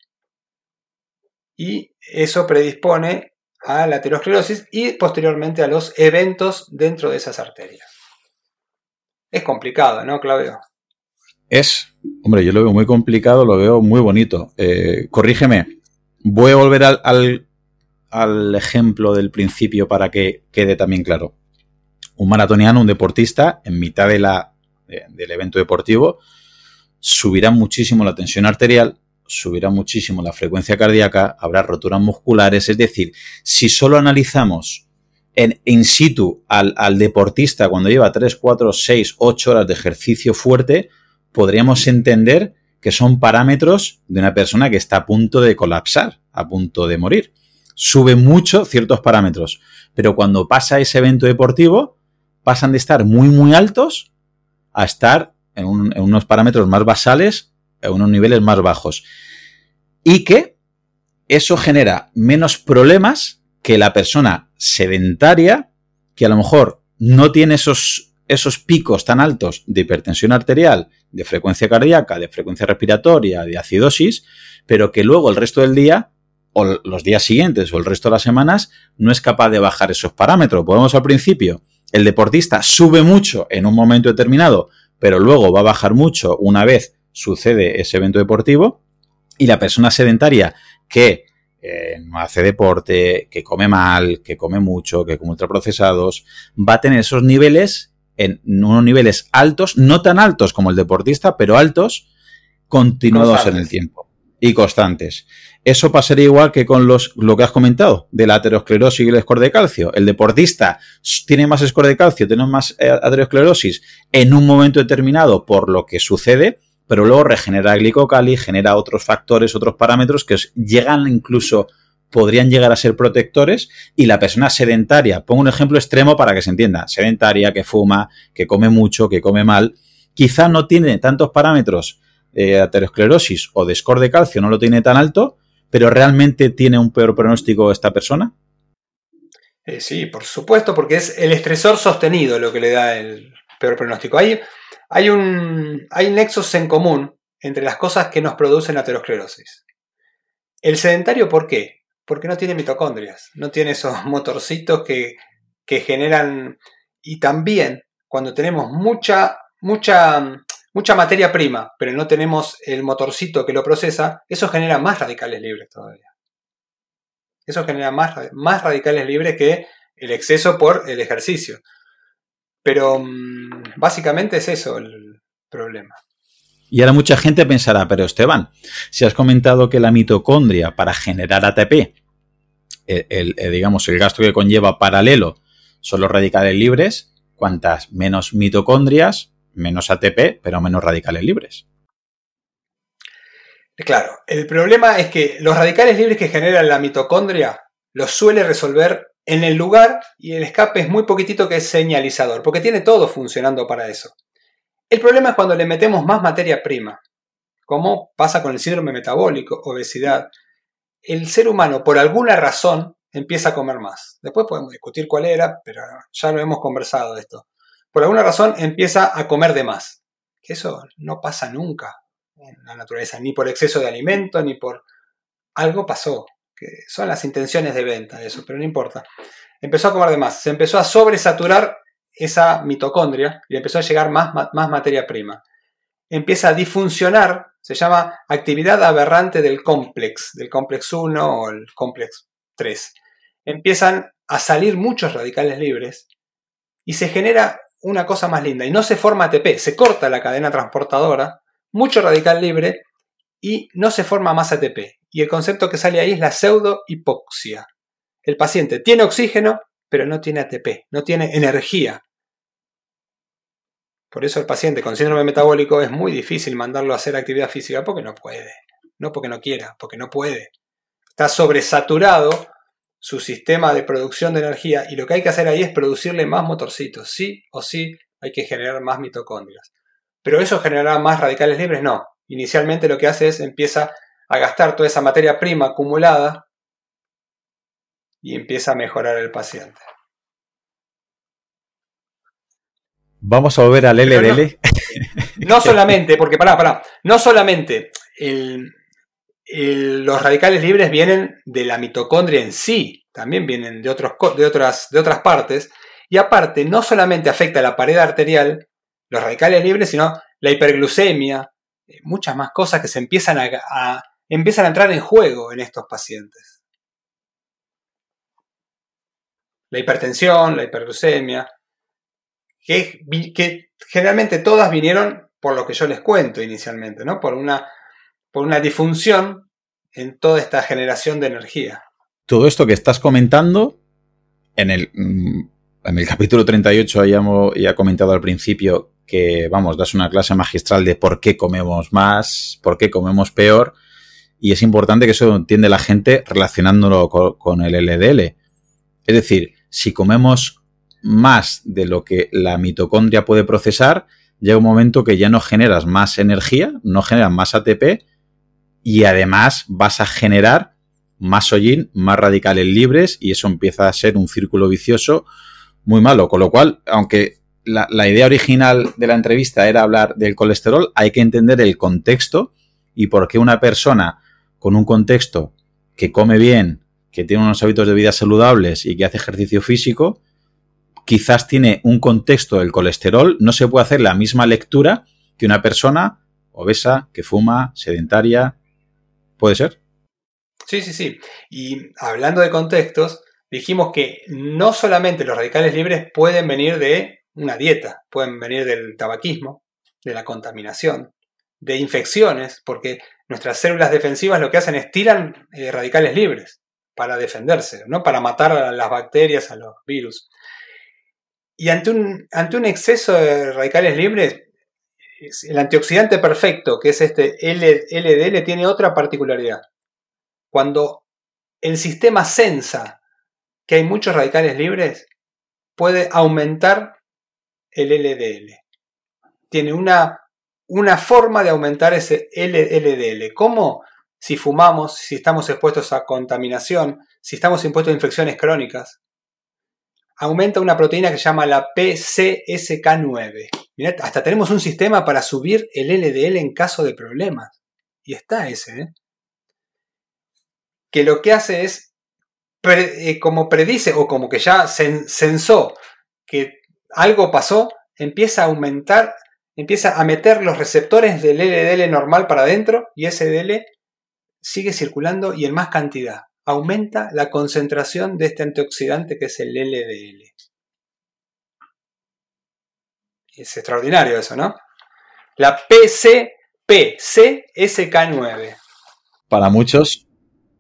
y eso predispone a la aterosclerosis y posteriormente a los eventos dentro de esas arterias. Es complicado, ¿no, Claudio? Es, hombre, yo lo veo muy complicado, lo veo muy bonito. Eh, corrígeme, voy a volver al, al ejemplo del principio para que quede también claro. Un maratoniano, un deportista, en mitad de la, del evento deportivo, subirá muchísimo la tensión arterial, subirá muchísimo la frecuencia cardíaca, habrá roturas musculares. Es decir, si solo analizamos en in situ al, al deportista cuando lleva 3, 4, 6, 8 horas de ejercicio fuerte, podríamos entender que son parámetros de una persona que está a punto de colapsar, a punto de morir. Sube mucho ciertos parámetros, pero cuando pasa ese evento deportivo, pasan de estar muy, muy altos a estar en, unos parámetros más basales, en unos niveles más bajos. Y que eso genera menos problemas que la persona sedentaria, que a lo mejor no tiene esos, esos picos tan altos de hipertensión arterial, de frecuencia cardíaca, de frecuencia respiratoria, de acidosis, pero que luego el resto del día o los días siguientes o el resto de las semanas no es capaz de bajar esos parámetros. Podemos al principio, el deportista sube mucho en un momento determinado pero luego va a bajar mucho una vez sucede ese evento deportivo y la persona sedentaria que eh, no hace deporte, que come mal, que come mucho, que come ultraprocesados, va a tener esos niveles en unos niveles altos, no tan altos como el deportista, pero altos, continuados en el tiempo y constantes. Eso pasaría igual que con los, lo que has comentado de la aterosclerosis y el score de calcio. El deportista tiene más score de calcio, tiene más eh, aterosclerosis en un momento determinado por lo que sucede, pero luego regenera glicocali, genera otros factores, otros parámetros que llegan incluso, podrían llegar a ser protectores y la persona sedentaria, pongo un ejemplo extremo para que se entienda, sedentaria, que fuma, que come mucho, que come mal, quizá no tiene tantos parámetros de aterosclerosis o de score de calcio, no lo tiene tan alto, pero ¿realmente tiene un peor pronóstico esta persona? Eh, sí, por supuesto, porque es el estresor sostenido lo que le da el peor pronóstico. Hay, hay, un, hay nexos en común entre las cosas que nos producen aterosclerosis. El sedentario, ¿por qué? Porque no tiene mitocondrias, no tiene esos motorcitos que, que generan... Y también cuando tenemos mucha, mucha mucha materia prima, pero no tenemos el motorcito que lo procesa, eso genera más radicales libres todavía. Eso genera más, más radicales libres que el exceso por el ejercicio. Pero mm, básicamente es eso el problema. Y ahora mucha gente pensará, pero Esteban, si has comentado que la mitocondria para generar ATP, el, digamos, el gasto que conlleva paralelo son los radicales libres, cuantas menos mitocondrias, menos ATP, pero menos radicales libres. Claro, el problema es que los radicales libres que generan la mitocondria los suele resolver en el lugar y el escape es muy poquitito que es señalizador, porque tiene todo funcionando para eso. El problema es cuando le metemos más materia prima, como pasa con el síndrome metabólico, obesidad. El ser humano, por alguna razón, empieza a comer más. Después podemos discutir cuál era, pero ya lo hemos conversado de esto por alguna razón empieza a comer de más. Que eso no pasa nunca en la naturaleza, ni por exceso de alimento, ni por algo pasó, que son las intenciones de venta eso, pero no importa. Empezó a comer de más, se empezó a sobresaturar esa mitocondria y empezó a llegar más, más materia prima. Empieza a disfuncionar, se llama actividad aberrante del complex, del complex 1 o el complex 3. Empiezan a salir muchos radicales libres y se genera una cosa más linda. Y no se forma ATP, se corta la cadena transportadora, mucho radical libre y no se forma más ATP. Y el concepto que sale ahí es la pseudo-hipoxia. El paciente tiene oxígeno, pero no tiene ATP, no tiene energía. Por eso el paciente con síndrome metabólico es muy difícil mandarlo a hacer actividad física porque no puede. No porque no quiera, porque no puede. Está sobresaturado su sistema de producción de energía y lo que hay que hacer ahí es producirle más motorcitos. Sí o sí hay que generar más mitocondrias. Pero eso generará más radicales libres, no. Inicialmente lo que hace es empieza a gastar toda esa materia prima acumulada y empieza a mejorar el paciente. Vamos a volver al LDL. No, no, solamente, porque pará, pará, no solamente el, los radicales libres vienen de la mitocondria en sí, también vienen de, otros, de, otras, de otras partes, y aparte no solamente afecta a la pared arterial, los radicales libres, sino la hiperglucemia, eh, muchas más cosas que se empiezan a, empiezan a entrar en juego en estos pacientes. la hipertensión, la hiperglucemia, que, generalmente todas vinieron por lo que yo les cuento inicialmente, ¿no? Por una, por una disfunción en toda esta generación de energía. Todo esto que estás comentando, en el, mm, en el capítulo 38 ya, ya comentado al principio que, vamos, das una clase magistral de por qué comemos más, por qué comemos peor, y es importante que eso entiende la gente relacionándolo con, el LDL. Es decir, si comemos más de lo que la mitocondria puede procesar, llega un momento que ya no generas más energía, no generas más ATP y además vas a generar más hollín, más radicales libres y eso empieza a ser un círculo vicioso muy malo. Con lo cual, aunque la, la idea original de la entrevista era hablar del colesterol, hay que entender el contexto y por qué una persona con un contexto que come bien, que tiene unos hábitos de vida saludables y que hace ejercicio físico, quizás tiene un contexto del colesterol, no se puede hacer la misma lectura que una persona obesa, que fuma, sedentaria. ¿Puede ser? Sí, sí, sí. Y hablando de contextos, dijimos que no solamente los radicales libres pueden venir de una dieta, pueden venir del tabaquismo, de la contaminación, de infecciones, porque nuestras células defensivas lo que hacen es tiran eh, radicales libres para defenderse, ¿no? para matar a las bacterias, a los virus. Y ante un, ante un exceso de radicales libres, el antioxidante perfecto, que es este LDL, tiene otra particularidad. Cuando el sistema sensa que hay muchos radicales libres, puede aumentar el LDL. Tiene una una forma de aumentar ese LDL. ¿Cómo? Si fumamos, si estamos expuestos a contaminación, si estamos expuestos a infecciones crónicas. Aumenta una proteína que se llama la PCSK9. Mirad, hasta tenemos un sistema para subir el LDL en caso de problemas. Y está ese, ¿eh? Que lo que hace es, eh, como predice o como que ya sensó que algo pasó, empieza a aumentar empieza a meter los receptores del LDL normal para adentro y ese LDL sigue circulando y en más cantidad. Aumenta la concentración de este antioxidante que es el LDL. Es extraordinario eso, ¿no? La PCPCSK9. Para muchos,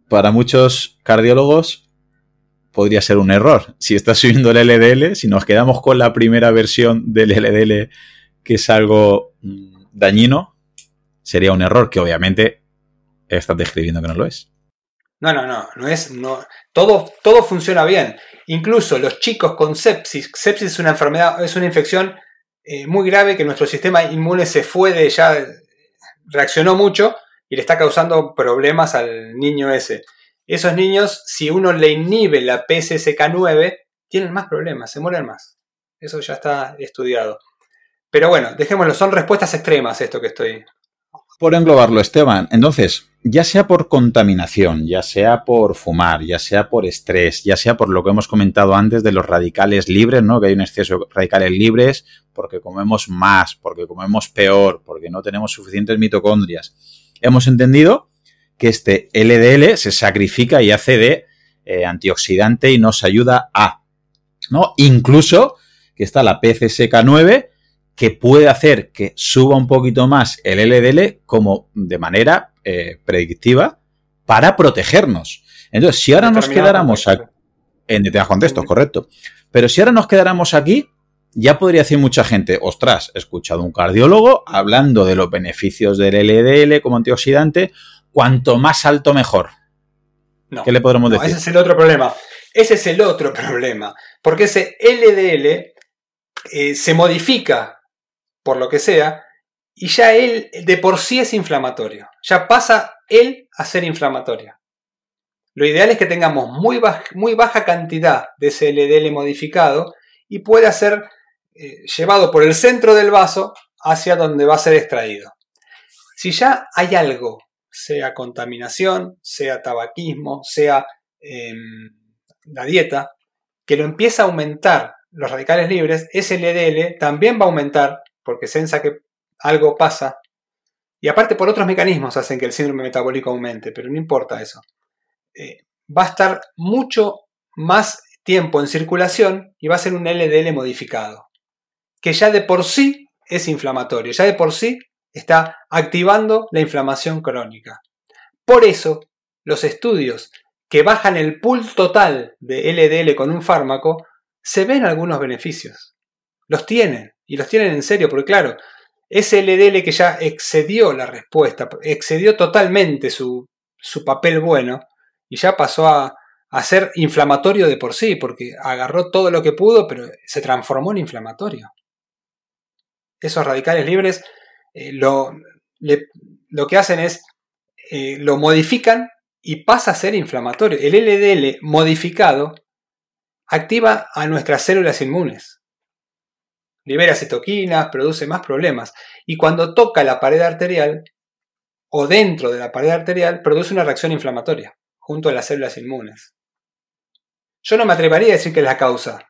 para muchos cardiólogos podría ser un error. Si está subiendo el LDL, si nos quedamos con la primera versión del LDL que es algo mm, dañino, sería un error que obviamente estás describiendo que no lo es. No, no, no, no es, no, todo, todo funciona bien. Incluso los chicos con sepsis, sepsis es una enfermedad, es una infección eh, muy grave que nuestro sistema inmune se fue de ya, reaccionó mucho y le está causando problemas al niño ese. Esos niños, si uno le inhibe la PSSK9, tienen más problemas, se mueren más. Eso ya está estudiado. Pero bueno, dejémoslo, son respuestas extremas esto que estoy. Por englobarlo, Esteban, entonces, ya sea por contaminación, ya sea por fumar, ya sea por estrés, ya sea por lo que hemos comentado antes de los radicales libres, ¿no? Que hay un exceso de radicales libres porque comemos más, porque comemos peor, porque no tenemos suficientes mitocondrias. Hemos entendido que este LDL se sacrifica y hace de eh, antioxidante y nos ayuda a, ¿no? Incluso que está la PCSK9 que puede hacer que suba un poquito más el LDL como de manera eh, predictiva para protegernos. Entonces, si ahora nos quedáramos aquí, en determinados contextos, correcto. Pero si ahora nos quedáramos aquí, ya podría decir mucha gente, ostras, he escuchado a un cardiólogo hablando de los beneficios del LDL como antioxidante, cuanto más alto mejor. ¿Qué le podremos decir? Ese es el otro problema. Ese es el otro problema. Porque ese LDL eh, se modifica por lo que sea, y ya él de por sí es inflamatorio. Ya pasa él a ser inflamatorio. Lo ideal es que tengamos muy, baja cantidad de ese LDL modificado y pueda ser eh, llevado por el centro del vaso hacia donde va a ser extraído. Si ya hay algo, sea contaminación, sea tabaquismo, sea em, la dieta, que lo empieza a aumentar los radicales libres, ese LDL también va a aumentar porque sensa que algo pasa. Y aparte por otros mecanismos hacen que el síndrome metabólico aumente, pero no importa eso. Eh, va a estar mucho más tiempo en circulación y va a ser un LDL modificado, que ya de por sí es inflamatorio, ya de por sí está activando la inflamación crónica. Por eso, los estudios que bajan el pool total de LDL con un fármaco, se ven algunos beneficios. Los tienen, y los tienen en serio, porque claro, ese LDL que ya excedió la respuesta, excedió totalmente su, su papel bueno, y ya pasó a, a ser inflamatorio de por sí, porque agarró todo lo que pudo, pero se transformó en inflamatorio. Esos radicales libres eh, lo, lo, que hacen es, eh, lo modifican y pasa a ser inflamatorio. El LDL modificado activa a nuestras células inmunes. Libera citoquinas, produce más problemas. Y cuando toca la pared arterial, o dentro de la pared arterial, produce una reacción inflamatoria, junto a las células inmunes. Yo no me atrevería a decir que es la causa,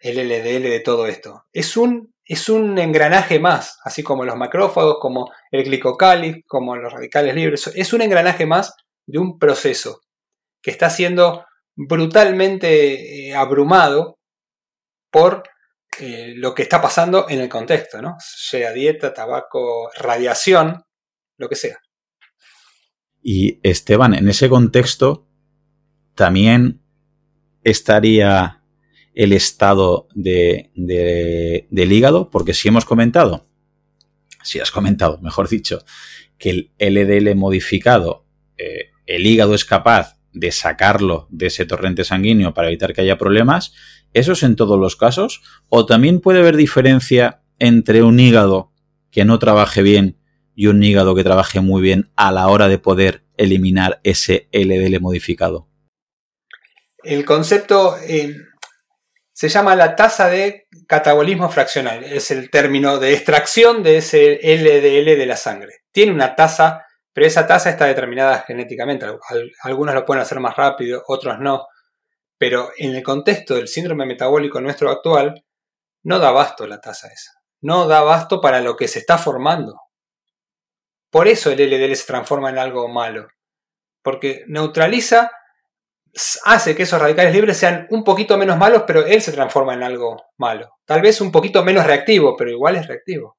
el LDL de todo esto. Es un, es un engranaje más, así como los macrófagos, como el glicocáliz, como los radicales libres. Es un engranaje más de un proceso que está siendo brutalmente eh, abrumado por eh, lo que está pasando en el contexto, ¿no? Sea dieta, tabaco, radiación, lo que sea. Y Esteban, en ese contexto, también estaría el estado de, del hígado, porque si hemos comentado, si has comentado, mejor dicho, que el LDL modificado, eh, el hígado es capaz de sacarlo de ese torrente sanguíneo para evitar que haya problemas, ¿eso es en todos los casos? ¿O también puede haber diferencia entre un hígado que no trabaje bien y un hígado que trabaje muy bien a la hora de poder eliminar ese LDL modificado? El concepto eh, se llama la tasa de catabolismo fraccional. Es el término de extracción de ese LDL de la sangre. Tiene una tasa, pero esa tasa está determinada genéticamente. Algunos lo pueden hacer más rápido, otros no. Pero en el contexto del síndrome metabólico nuestro actual, no da abasto la tasa esa. No da abasto para lo que se está formando. Por eso el LDL se transforma en algo malo. Porque neutraliza hace que esos radicales libres sean un poquito menos malos, pero él se transforma en algo malo. Tal vez un poquito menos reactivo, pero igual es reactivo.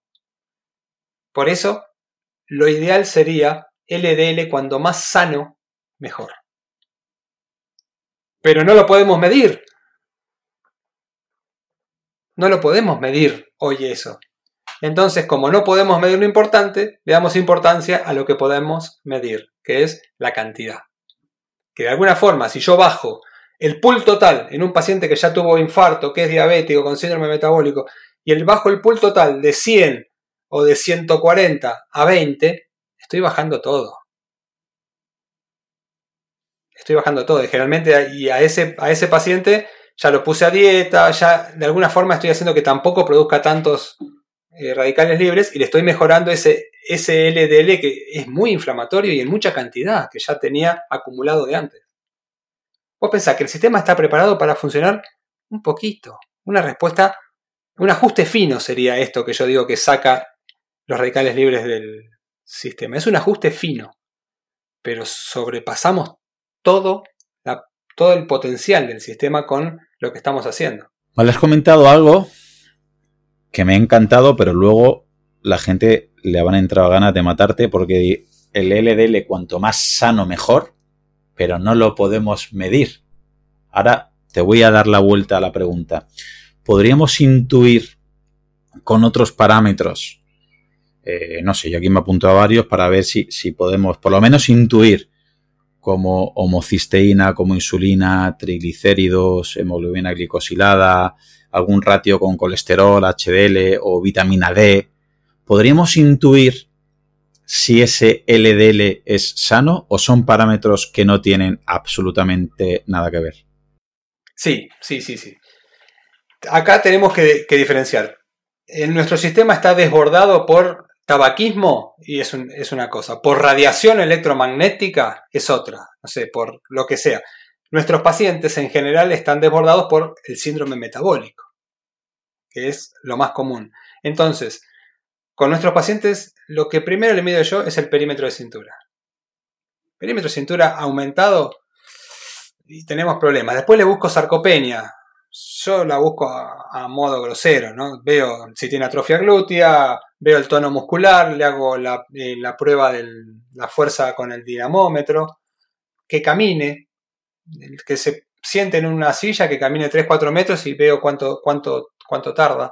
Por eso, lo ideal sería LDL cuando más sano, mejor. Pero no lo podemos medir. No lo podemos medir hoy eso. Entonces, como no podemos medir lo importante, le damos importancia a lo que podemos medir, que es la cantidad que de alguna forma, si yo bajo el pool total en un paciente que ya tuvo infarto, que es diabético, con síndrome metabólico, y el bajo el pool total de 100 o de 140 a 20, estoy bajando todo. Estoy bajando todo. Y generalmente a, ese, a ese paciente ya lo puse a dieta, ya de alguna forma estoy haciendo que tampoco produzca tantos eh, radicales libres y le estoy mejorando ese, ese LDL que es muy inflamatorio y en mucha cantidad que ya tenía acumulado de antes. Vos pensás que el sistema está preparado para funcionar un poquito. Una respuesta, un ajuste fino sería esto que yo digo que saca los radicales libres del sistema. Es un ajuste fino, pero sobrepasamos todo, todo el potencial del sistema con lo que estamos haciendo. Vale, has comentado algo que me ha encantado, pero luego la gente le van a entrar ganas de matarte porque el LDL cuanto más sano mejor, pero no lo podemos medir. Ahora te voy a dar la vuelta a la pregunta. ¿Podríamos intuir con otros parámetros? Eh, no sé, yo aquí me apunto a varios para ver si, si podemos por lo menos intuir como homocisteína, como insulina, triglicéridos, hemoglobina glicosilada, algún ratio con colesterol, HDL o vitamina D, ¿podríamos intuir si ese LDL es sano o son parámetros que no tienen absolutamente nada que ver? Sí, sí, sí, sí. Acá tenemos que, diferenciar. En nuestro sistema está desbordado por tabaquismo y es, es una cosa. Por radiación electromagnética es otra. No sé, por lo que sea. Nuestros pacientes en general están desbordados por el síndrome metabólico, que es lo más común. Entonces, con nuestros pacientes, lo que primero le mido yo es el perímetro de cintura. Perímetro de cintura aumentado, y tenemos problemas. Después le busco sarcopenia. Yo la busco a, modo grosero, ¿no? Veo si tiene atrofia glútea, veo el tono muscular, le hago la, eh, prueba de la fuerza con el dinamómetro, que camine, que se siente en una silla, que camine 3-4 metros y veo cuánto, cuánto, cuánto tarda.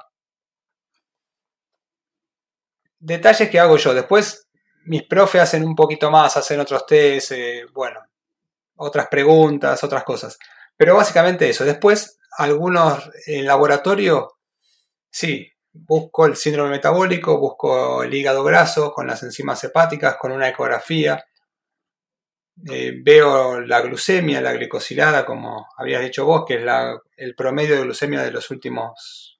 Detalles que hago yo. Después mis profes hacen un poquito más, hacen otros test, eh, bueno, otras preguntas, otras cosas. Pero básicamente eso. Después, algunos en laboratorio, sí, busco el síndrome metabólico, busco el hígado graso con las enzimas hepáticas, con una ecografía. Eh, veo la glucemia, la glicosilada, como habías dicho vos, que es el promedio de glucemia de los últimos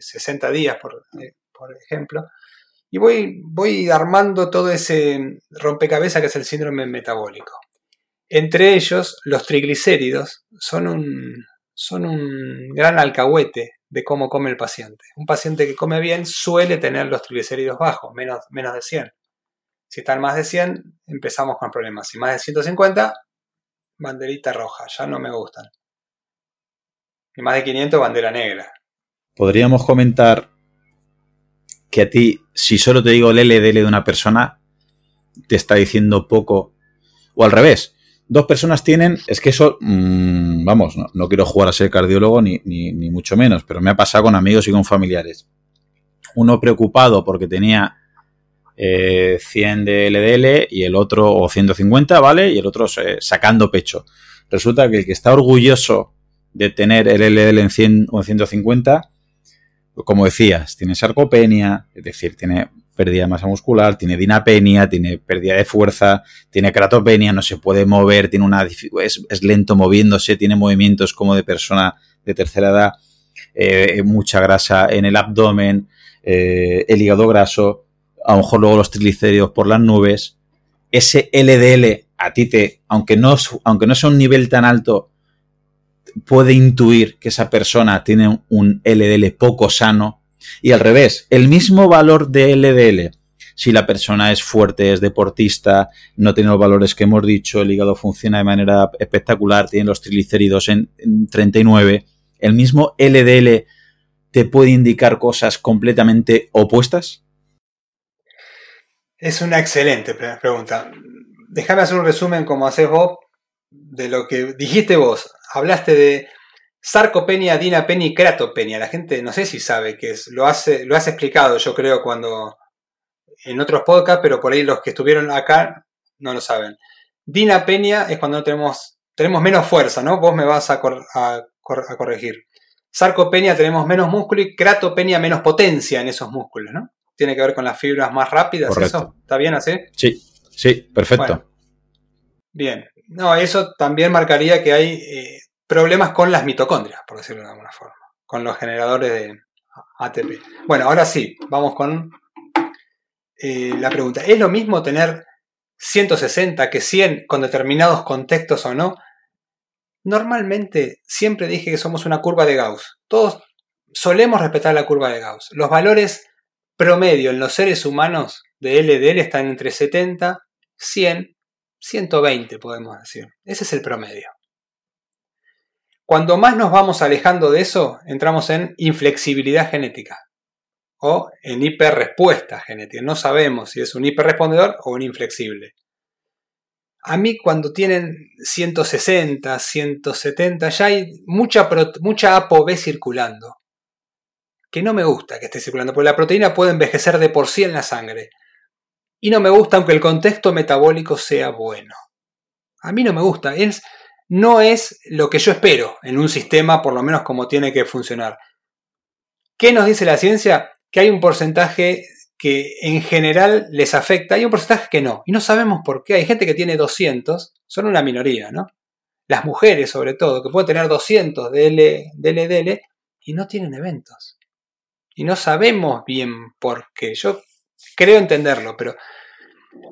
60 días, por, eh, por ejemplo. Y voy, voy armando todo ese rompecabezas que es el síndrome metabólico. Entre ellos, los triglicéridos son un, son un gran alcahuete de cómo come el paciente. Un paciente que come bien suele tener los triglicéridos bajos, menos, menos de 100. Si están más de 100, empezamos con problemas. Si más de 150, banderita roja, ya no me gustan. Y más de 500, bandera negra. Podríamos comentar que a ti, si solo te digo el LDL de una persona, te está diciendo poco. O al revés, dos personas tienen, es que eso, mm, vamos, no, quiero jugar a ser cardiólogo ni, ni, mucho menos, pero me ha pasado con amigos y con familiares. Uno preocupado porque tenía 100 eh, de LDL y el otro, o 150, ¿vale? Y el otro sacando pecho. Resulta que el que está orgulloso de tener el LDL en 100 o en 150, como decías, tiene sarcopenia, es decir, tiene pérdida de masa muscular, tiene dinapenia, tiene pérdida de fuerza, tiene cratopenia, no se puede mover, tiene una es, lento moviéndose, tiene movimientos como de persona de tercera edad, eh, mucha grasa en el abdomen, eh, el hígado graso, a lo mejor luego los triglicéridos por las nubes. Ese LDL a ti te, aunque no, aunque no sea un nivel tan alto, puede intuir que esa persona tiene un LDL poco sano y al revés, el mismo valor de LDL, si la persona es fuerte, es deportista, no tiene los valores que hemos dicho, el hígado funciona de manera espectacular, tiene los triglicéridos en, 39, el mismo LDL te puede indicar cosas completamente opuestas? Es una excelente pregunta. Déjame hacer un resumen como haces vos de lo que dijiste vos. Hablaste de sarcopenia, dinapenia y cratopenia. La gente no sé si sabe qué es. Lo, hace, lo has explicado, yo creo, cuando en otros podcasts, pero por ahí los que estuvieron acá no lo saben. Dinapenia es cuando tenemos, tenemos menos fuerza, ¿no? Vos me vas a, corregir. Sarcopenia tenemos menos músculo y cratopenia menos potencia en esos músculos, ¿no? Tiene que ver con las fibras más rápidas, ¿eso? ¿Está bien así? Sí, sí, perfecto. bien. No, eso también marcaría que hay eh, problemas con las mitocondrias, por decirlo de alguna forma, con los generadores de ATP. Bueno, ahora sí, vamos con eh, la pregunta. ¿Es lo mismo tener 160 que 100 con determinados contextos o no? Normalmente siempre dije que somos una curva de Gauss. Todos solemos respetar la curva de Gauss. Los valores promedio en los seres humanos de LDL están entre 70, 100, 120 podemos decir. Ese es el promedio. Cuando más nos vamos alejando de eso, entramos en inflexibilidad genética o en hiperrespuesta genética. No sabemos si es un hiperrespondedor o un inflexible. A mí cuando tienen 160, 170, ya hay mucha, mucha ApoB circulando. Que no me gusta que esté circulando, porque la proteína puede envejecer de por sí en la sangre. Y no me gusta aunque el contexto metabólico sea bueno. A mí no me gusta. Es, no es lo que yo espero en un sistema, por lo menos como tiene que funcionar. ¿Qué nos dice la ciencia? Que hay un porcentaje que en general les afecta, hay un porcentaje que no. Y no sabemos por qué. Hay gente que tiene 200, son una minoría, ¿no? Las mujeres, sobre todo, que pueden tener 200 de, L, de LDL y no tienen eventos. Y no sabemos bien por qué. Yo creo entenderlo, pero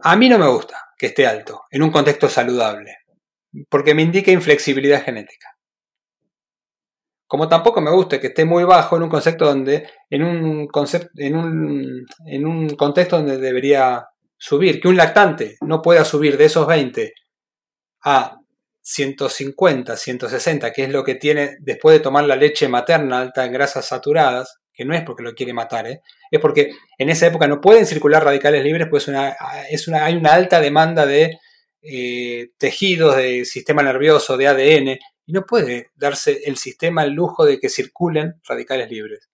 a mí no me gusta que esté alto en un contexto saludable porque me indica inflexibilidad genética. Como tampoco me gusta que esté muy bajo en un concepto donde, en un, concepto, en un, en un contexto donde debería subir, que un lactante no pueda subir de esos 20 a 150, 160, que es lo que tiene después de tomar la leche materna alta en grasas saturadas, que no es porque lo quiere matar, ¿eh? es porque en esa época no pueden circular radicales libres, pues es una, hay una alta demanda de eh, tejidos, de sistema nervioso, de ADN, y no puede darse el sistema el lujo de que circulen radicales libres.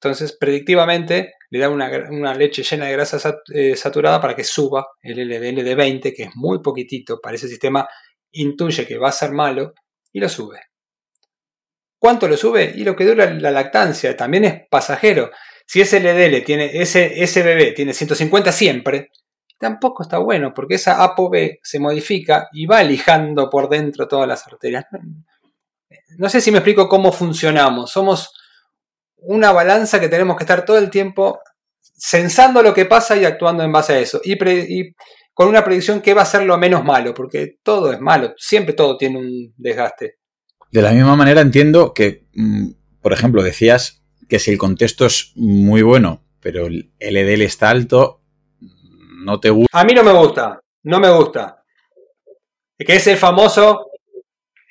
Entonces, predictivamente, le da una, leche llena de grasa eh, saturada para que suba el LDL de 20, que es muy poquitito para ese sistema, intuye que va a ser malo y lo sube. ¿Cuánto lo sube? Y lo que dura la lactancia también es pasajero. Si ese LDL tiene, ese, ese bebé tiene 150 siempre, tampoco está bueno, porque esa ApoB se modifica y va lijando por dentro todas las arterias. No sé si me explico cómo funcionamos. Somos una balanza que tenemos que estar todo el tiempo sensando lo que pasa y actuando en base a eso. Y, con una predicción que va a ser lo menos malo, porque todo es malo, siempre todo tiene un desgaste. De la misma manera entiendo que, mm, por ejemplo, decías que si el contexto es muy bueno, pero el LDL está alto, A mí no me gusta, no me gusta. Que es el famoso,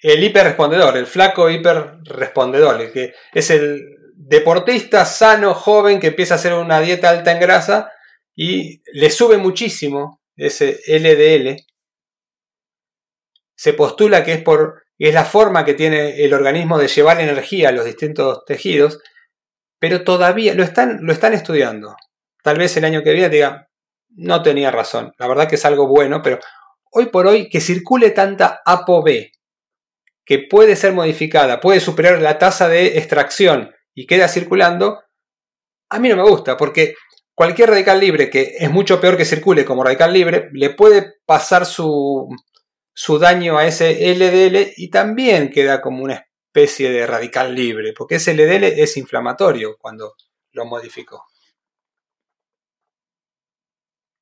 el hiperrespondedor, el flaco hiperrespondedor, el que es el deportista sano, joven, que empieza a hacer una dieta alta en grasa y le sube muchísimo ese LDL. Se postula que es por es la forma que tiene el organismo de llevar energía a los distintos tejidos, pero todavía lo están, lo están estudiando. Tal vez el año que viene diga, no tenía razón. La verdad que es algo bueno, pero hoy por hoy que circule tanta ApoB que puede ser modificada, puede superar la tasa de extracción y queda circulando, a mí no me gusta, porque cualquier radical libre que es mucho peor que circule como radical libre, le puede pasar su, su daño a ese LDL y también queda como una especie de radical libre, porque ese LDL es inflamatorio cuando lo modificó.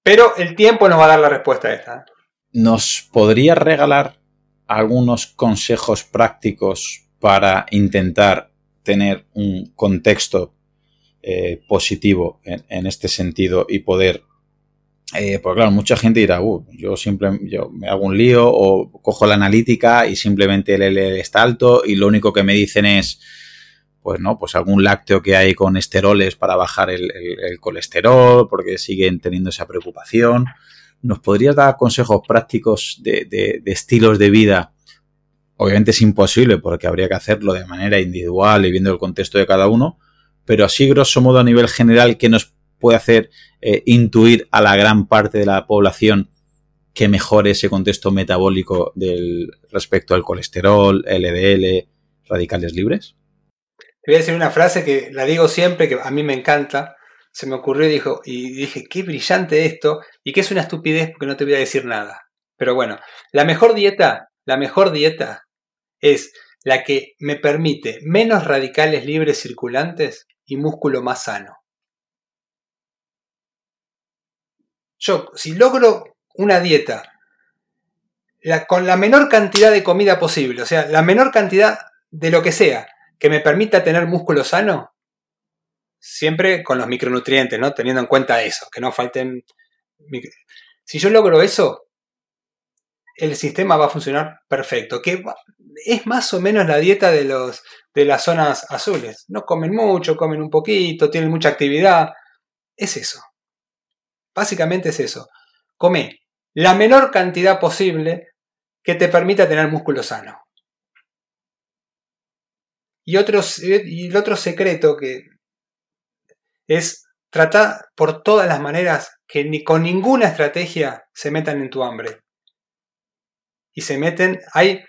Pero el tiempo nos va a dar la respuesta a esta. ¿Nos podría regalar algunos consejos prácticos para intentar tener un contexto eh, positivo en, este sentido y poder eh, porque claro, mucha gente dirá, uh, yo simplemente yo me hago un lío o cojo la analítica y simplemente el LL está alto y lo único que me dicen es, pues no, pues algún lácteo que hay con esteroles para bajar el, colesterol, porque siguen teniendo esa preocupación. ¿Nos podrías dar consejos prácticos de, estilos de vida? Obviamente es imposible porque habría que hacerlo de manera individual y viendo el contexto de cada uno, pero así grosso modo a nivel general, ¿qué nos puede hacer eh, intuir a la gran parte de la población que mejore ese contexto metabólico del, respecto al colesterol, LDL, radicales libres? Te voy a decir una frase que la digo siempre, que a mí me encanta. Se me ocurrió y, dijo, y dije, qué brillante esto, y que es una estupidez porque no te voy a decir nada. Pero bueno, la mejor dieta, la mejor dieta es la que me permite menos radicales libres circulantes y músculo más sano. Yo, si logro una dieta con la menor cantidad de comida posible, o sea, la menor cantidad de lo que sea, que me permita tener músculo sano, siempre con los micronutrientes, ¿no? Teniendo en cuenta eso, que no falten... Si yo logro eso, el sistema va a funcionar perfecto, que es más o menos la dieta de, los, de las zonas azules. No comen mucho, comen un poquito, tienen mucha actividad. Es eso. Básicamente es eso. Come la menor cantidad posible que te permita tener músculo sano. Y, y el otro secreto que es tratar por todas las maneras que ni con ninguna estrategia se metan en tu hambre. Y se meten, hay,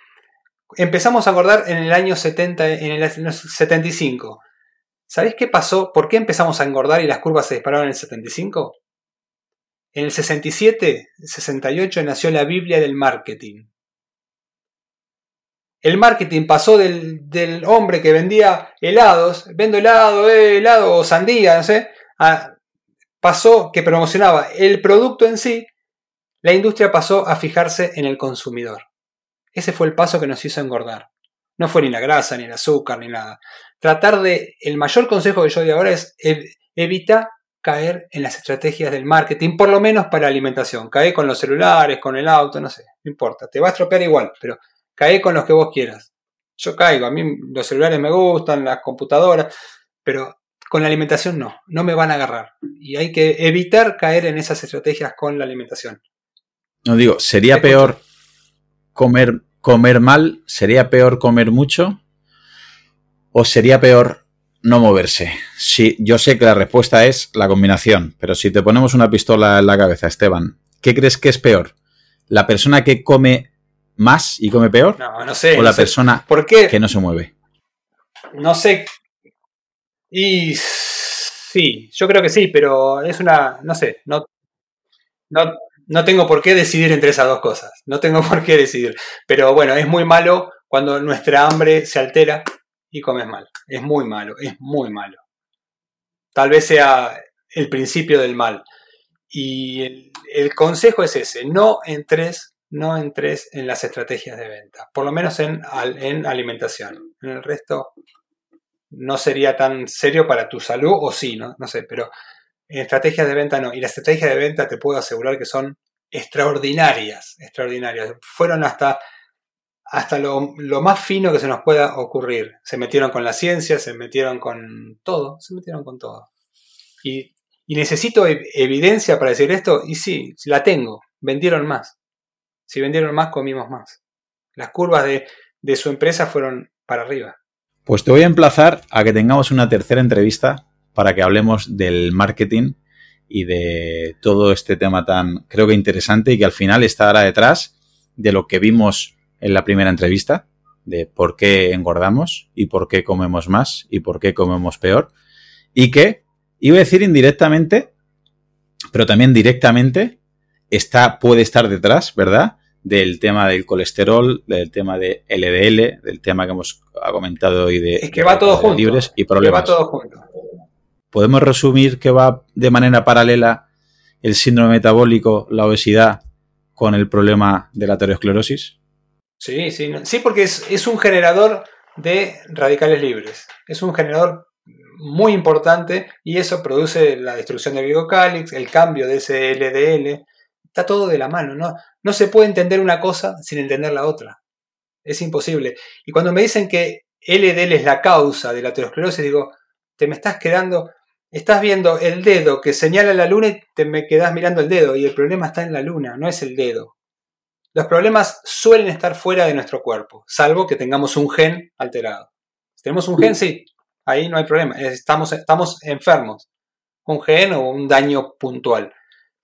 empezamos a acordar en el año 70, en el 75. ¿Sabéis qué pasó? ¿Por qué empezamos a engordar y las curvas se dispararon en el 75? En el 67, 68 nació la Biblia del marketing. El marketing pasó del, hombre que vendía helados, vendo helado, eh, helado o sandía, no sé, pasó que promocionaba el producto en sí, la industria pasó a fijarse en el consumidor. Ese fue el paso que nos hizo engordar. No fue ni la grasa, ni el azúcar, ni nada. Tratar de, el mayor consejo que yo doy ahora es evitar caer en las estrategias del marketing, por lo menos para alimentación. Cae con los celulares, con el auto, no sé, no importa. Te va a estropear igual, pero cae con los que vos quieras. Yo caigo, a mí los celulares me gustan, las computadoras, pero con la alimentación no, no me van a agarrar. Y hay que evitar caer en esas estrategias con la alimentación. No digo, ¿sería peor comer, comer mal? ¿Sería peor comer mucho? ¿O sería peor no moverse? Sí, yo sé que la respuesta es la combinación, pero si te ponemos una pistola en la cabeza, Esteban, ¿qué crees que es peor? ¿La persona que come más y come peor? No, no sé. ¿O la persona ¿Por qué? que no se mueve? No sé. Y sí, yo creo que sí, pero es una, no sé, no, no, no tengo por qué decidir entre esas dos cosas. No tengo por qué decidir. Pero bueno, es muy malo cuando nuestra hambre se altera y comes mal. Es muy malo, es muy malo. Tal vez sea el principio del mal. Y el, el consejo es ese, no entres, no entres en las estrategias de venta, por lo menos en, en alimentación. En el resto no sería tan serio para tu salud, o sí, no, no sé, pero en estrategias de venta no. Y las estrategias de venta te puedo asegurar que son extraordinarias, extraordinarias. Fueron hasta, hasta lo, lo, más fino que se nos pueda ocurrir. Se metieron con la ciencia, se metieron con todo, se metieron con todo. Y, y necesito evidencia para decir esto, y sí, la tengo, vendieron más. Si vendieron más, comimos más. Las curvas de, de su empresa fueron para arriba. Pues te voy a emplazar a que tengamos una tercera entrevista para que hablemos del marketing y de todo este tema tan, creo que interesante y que al final estará detrás de lo que vimos en la primera entrevista, de por qué engordamos y por qué comemos más y por qué comemos peor. Y que, iba a decir indirectamente, pero también directamente, está, puede estar detrás, ¿verdad? Del tema del colesterol, del tema de LDL, del tema que hemos comentado hoy de, es que va de, todo de junto. libres y problemas. Que va todo junto. ¿Podemos resumir que va de manera paralela el síndrome metabólico, la obesidad, con el problema de la aterosclerosis? Sí, sí, sí porque es, es, un generador de radicales libres. Es un generador muy importante y eso produce la destrucción del glicocálix, el cambio de ese LDL. Está todo de la mano, ¿no? Se puede entender una cosa sin entender la otra. Es imposible. Y cuando me dicen que LDL es la causa de la aterosclerosis, digo, te me estás quedando estás viendo el dedo que señala la luna y te me quedas mirando el dedo y el problema está en la luna, no es el dedo. Los problemas suelen estar fuera de nuestro cuerpo, salvo que tengamos un gen alterado. Si tenemos un gen, sí, ahí no hay problema, estamos enfermos, un gen o un daño puntual.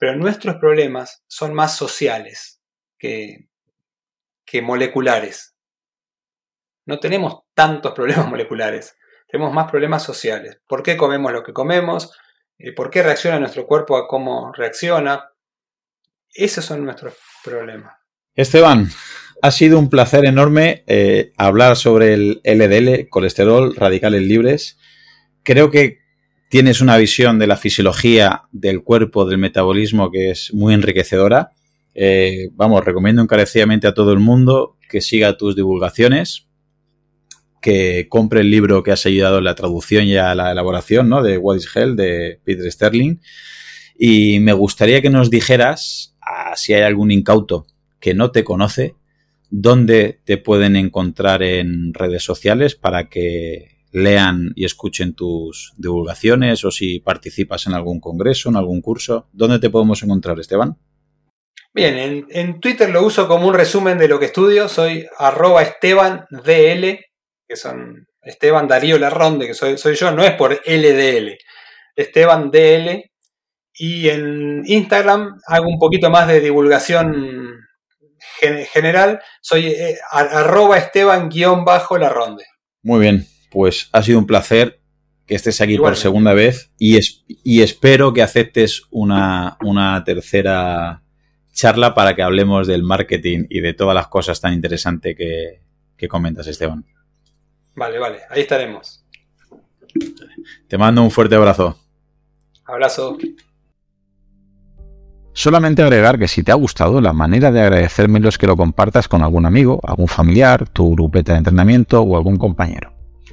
Pero nuestros problemas son más sociales que, moleculares. No tenemos tantos problemas moleculares tenemos más problemas sociales. ¿Por qué comemos lo que comemos? Eh, ¿Por qué reacciona nuestro cuerpo a cómo reacciona? Esos son nuestros problemas. Esteban, ha sido un placer enorme eh, hablar sobre el LDL, colesterol, radicales libres. Creo que tienes una visión de la fisiología del cuerpo, del metabolismo, que es muy enriquecedora. Eh, vamos, recomiendo encarecidamente a todo el mundo que siga tus divulgaciones, que compre el libro que has ayudado en la traducción y a la elaboración, ¿no? De What is Hell, de Peter Sterling. Y me gustaría que nos dijeras, a, si hay algún incauto que no te conoce, dónde te pueden encontrar en redes sociales para que lean y escuchen tus divulgaciones o si participas en algún congreso, en algún curso. ¿Dónde te podemos encontrar, Esteban? Bien, en, en Twitter lo uso como un resumen de lo que estudio. Soy arroba estebandl que son Esteban Darío Larronde, que soy, soy yo, no es por LDL, Esteban DL. Y en Instagram hago un poquito más de divulgación gen general, soy eh, arroba Esteban-Larronde. Muy bien, pues ha sido un placer que estés aquí Igualmente. por segunda vez y, es, y espero que aceptes una, una tercera charla para que hablemos del marketing y de todas las cosas tan interesantes que, que comentas, Esteban. Vale, vale, ahí estaremos. Te mando un fuerte abrazo. Abrazo. Solamente agregar que si te ha gustado, la manera de agradecérmelo es que lo compartas con algún amigo, algún familiar, tu grupeta de entrenamiento o algún compañero.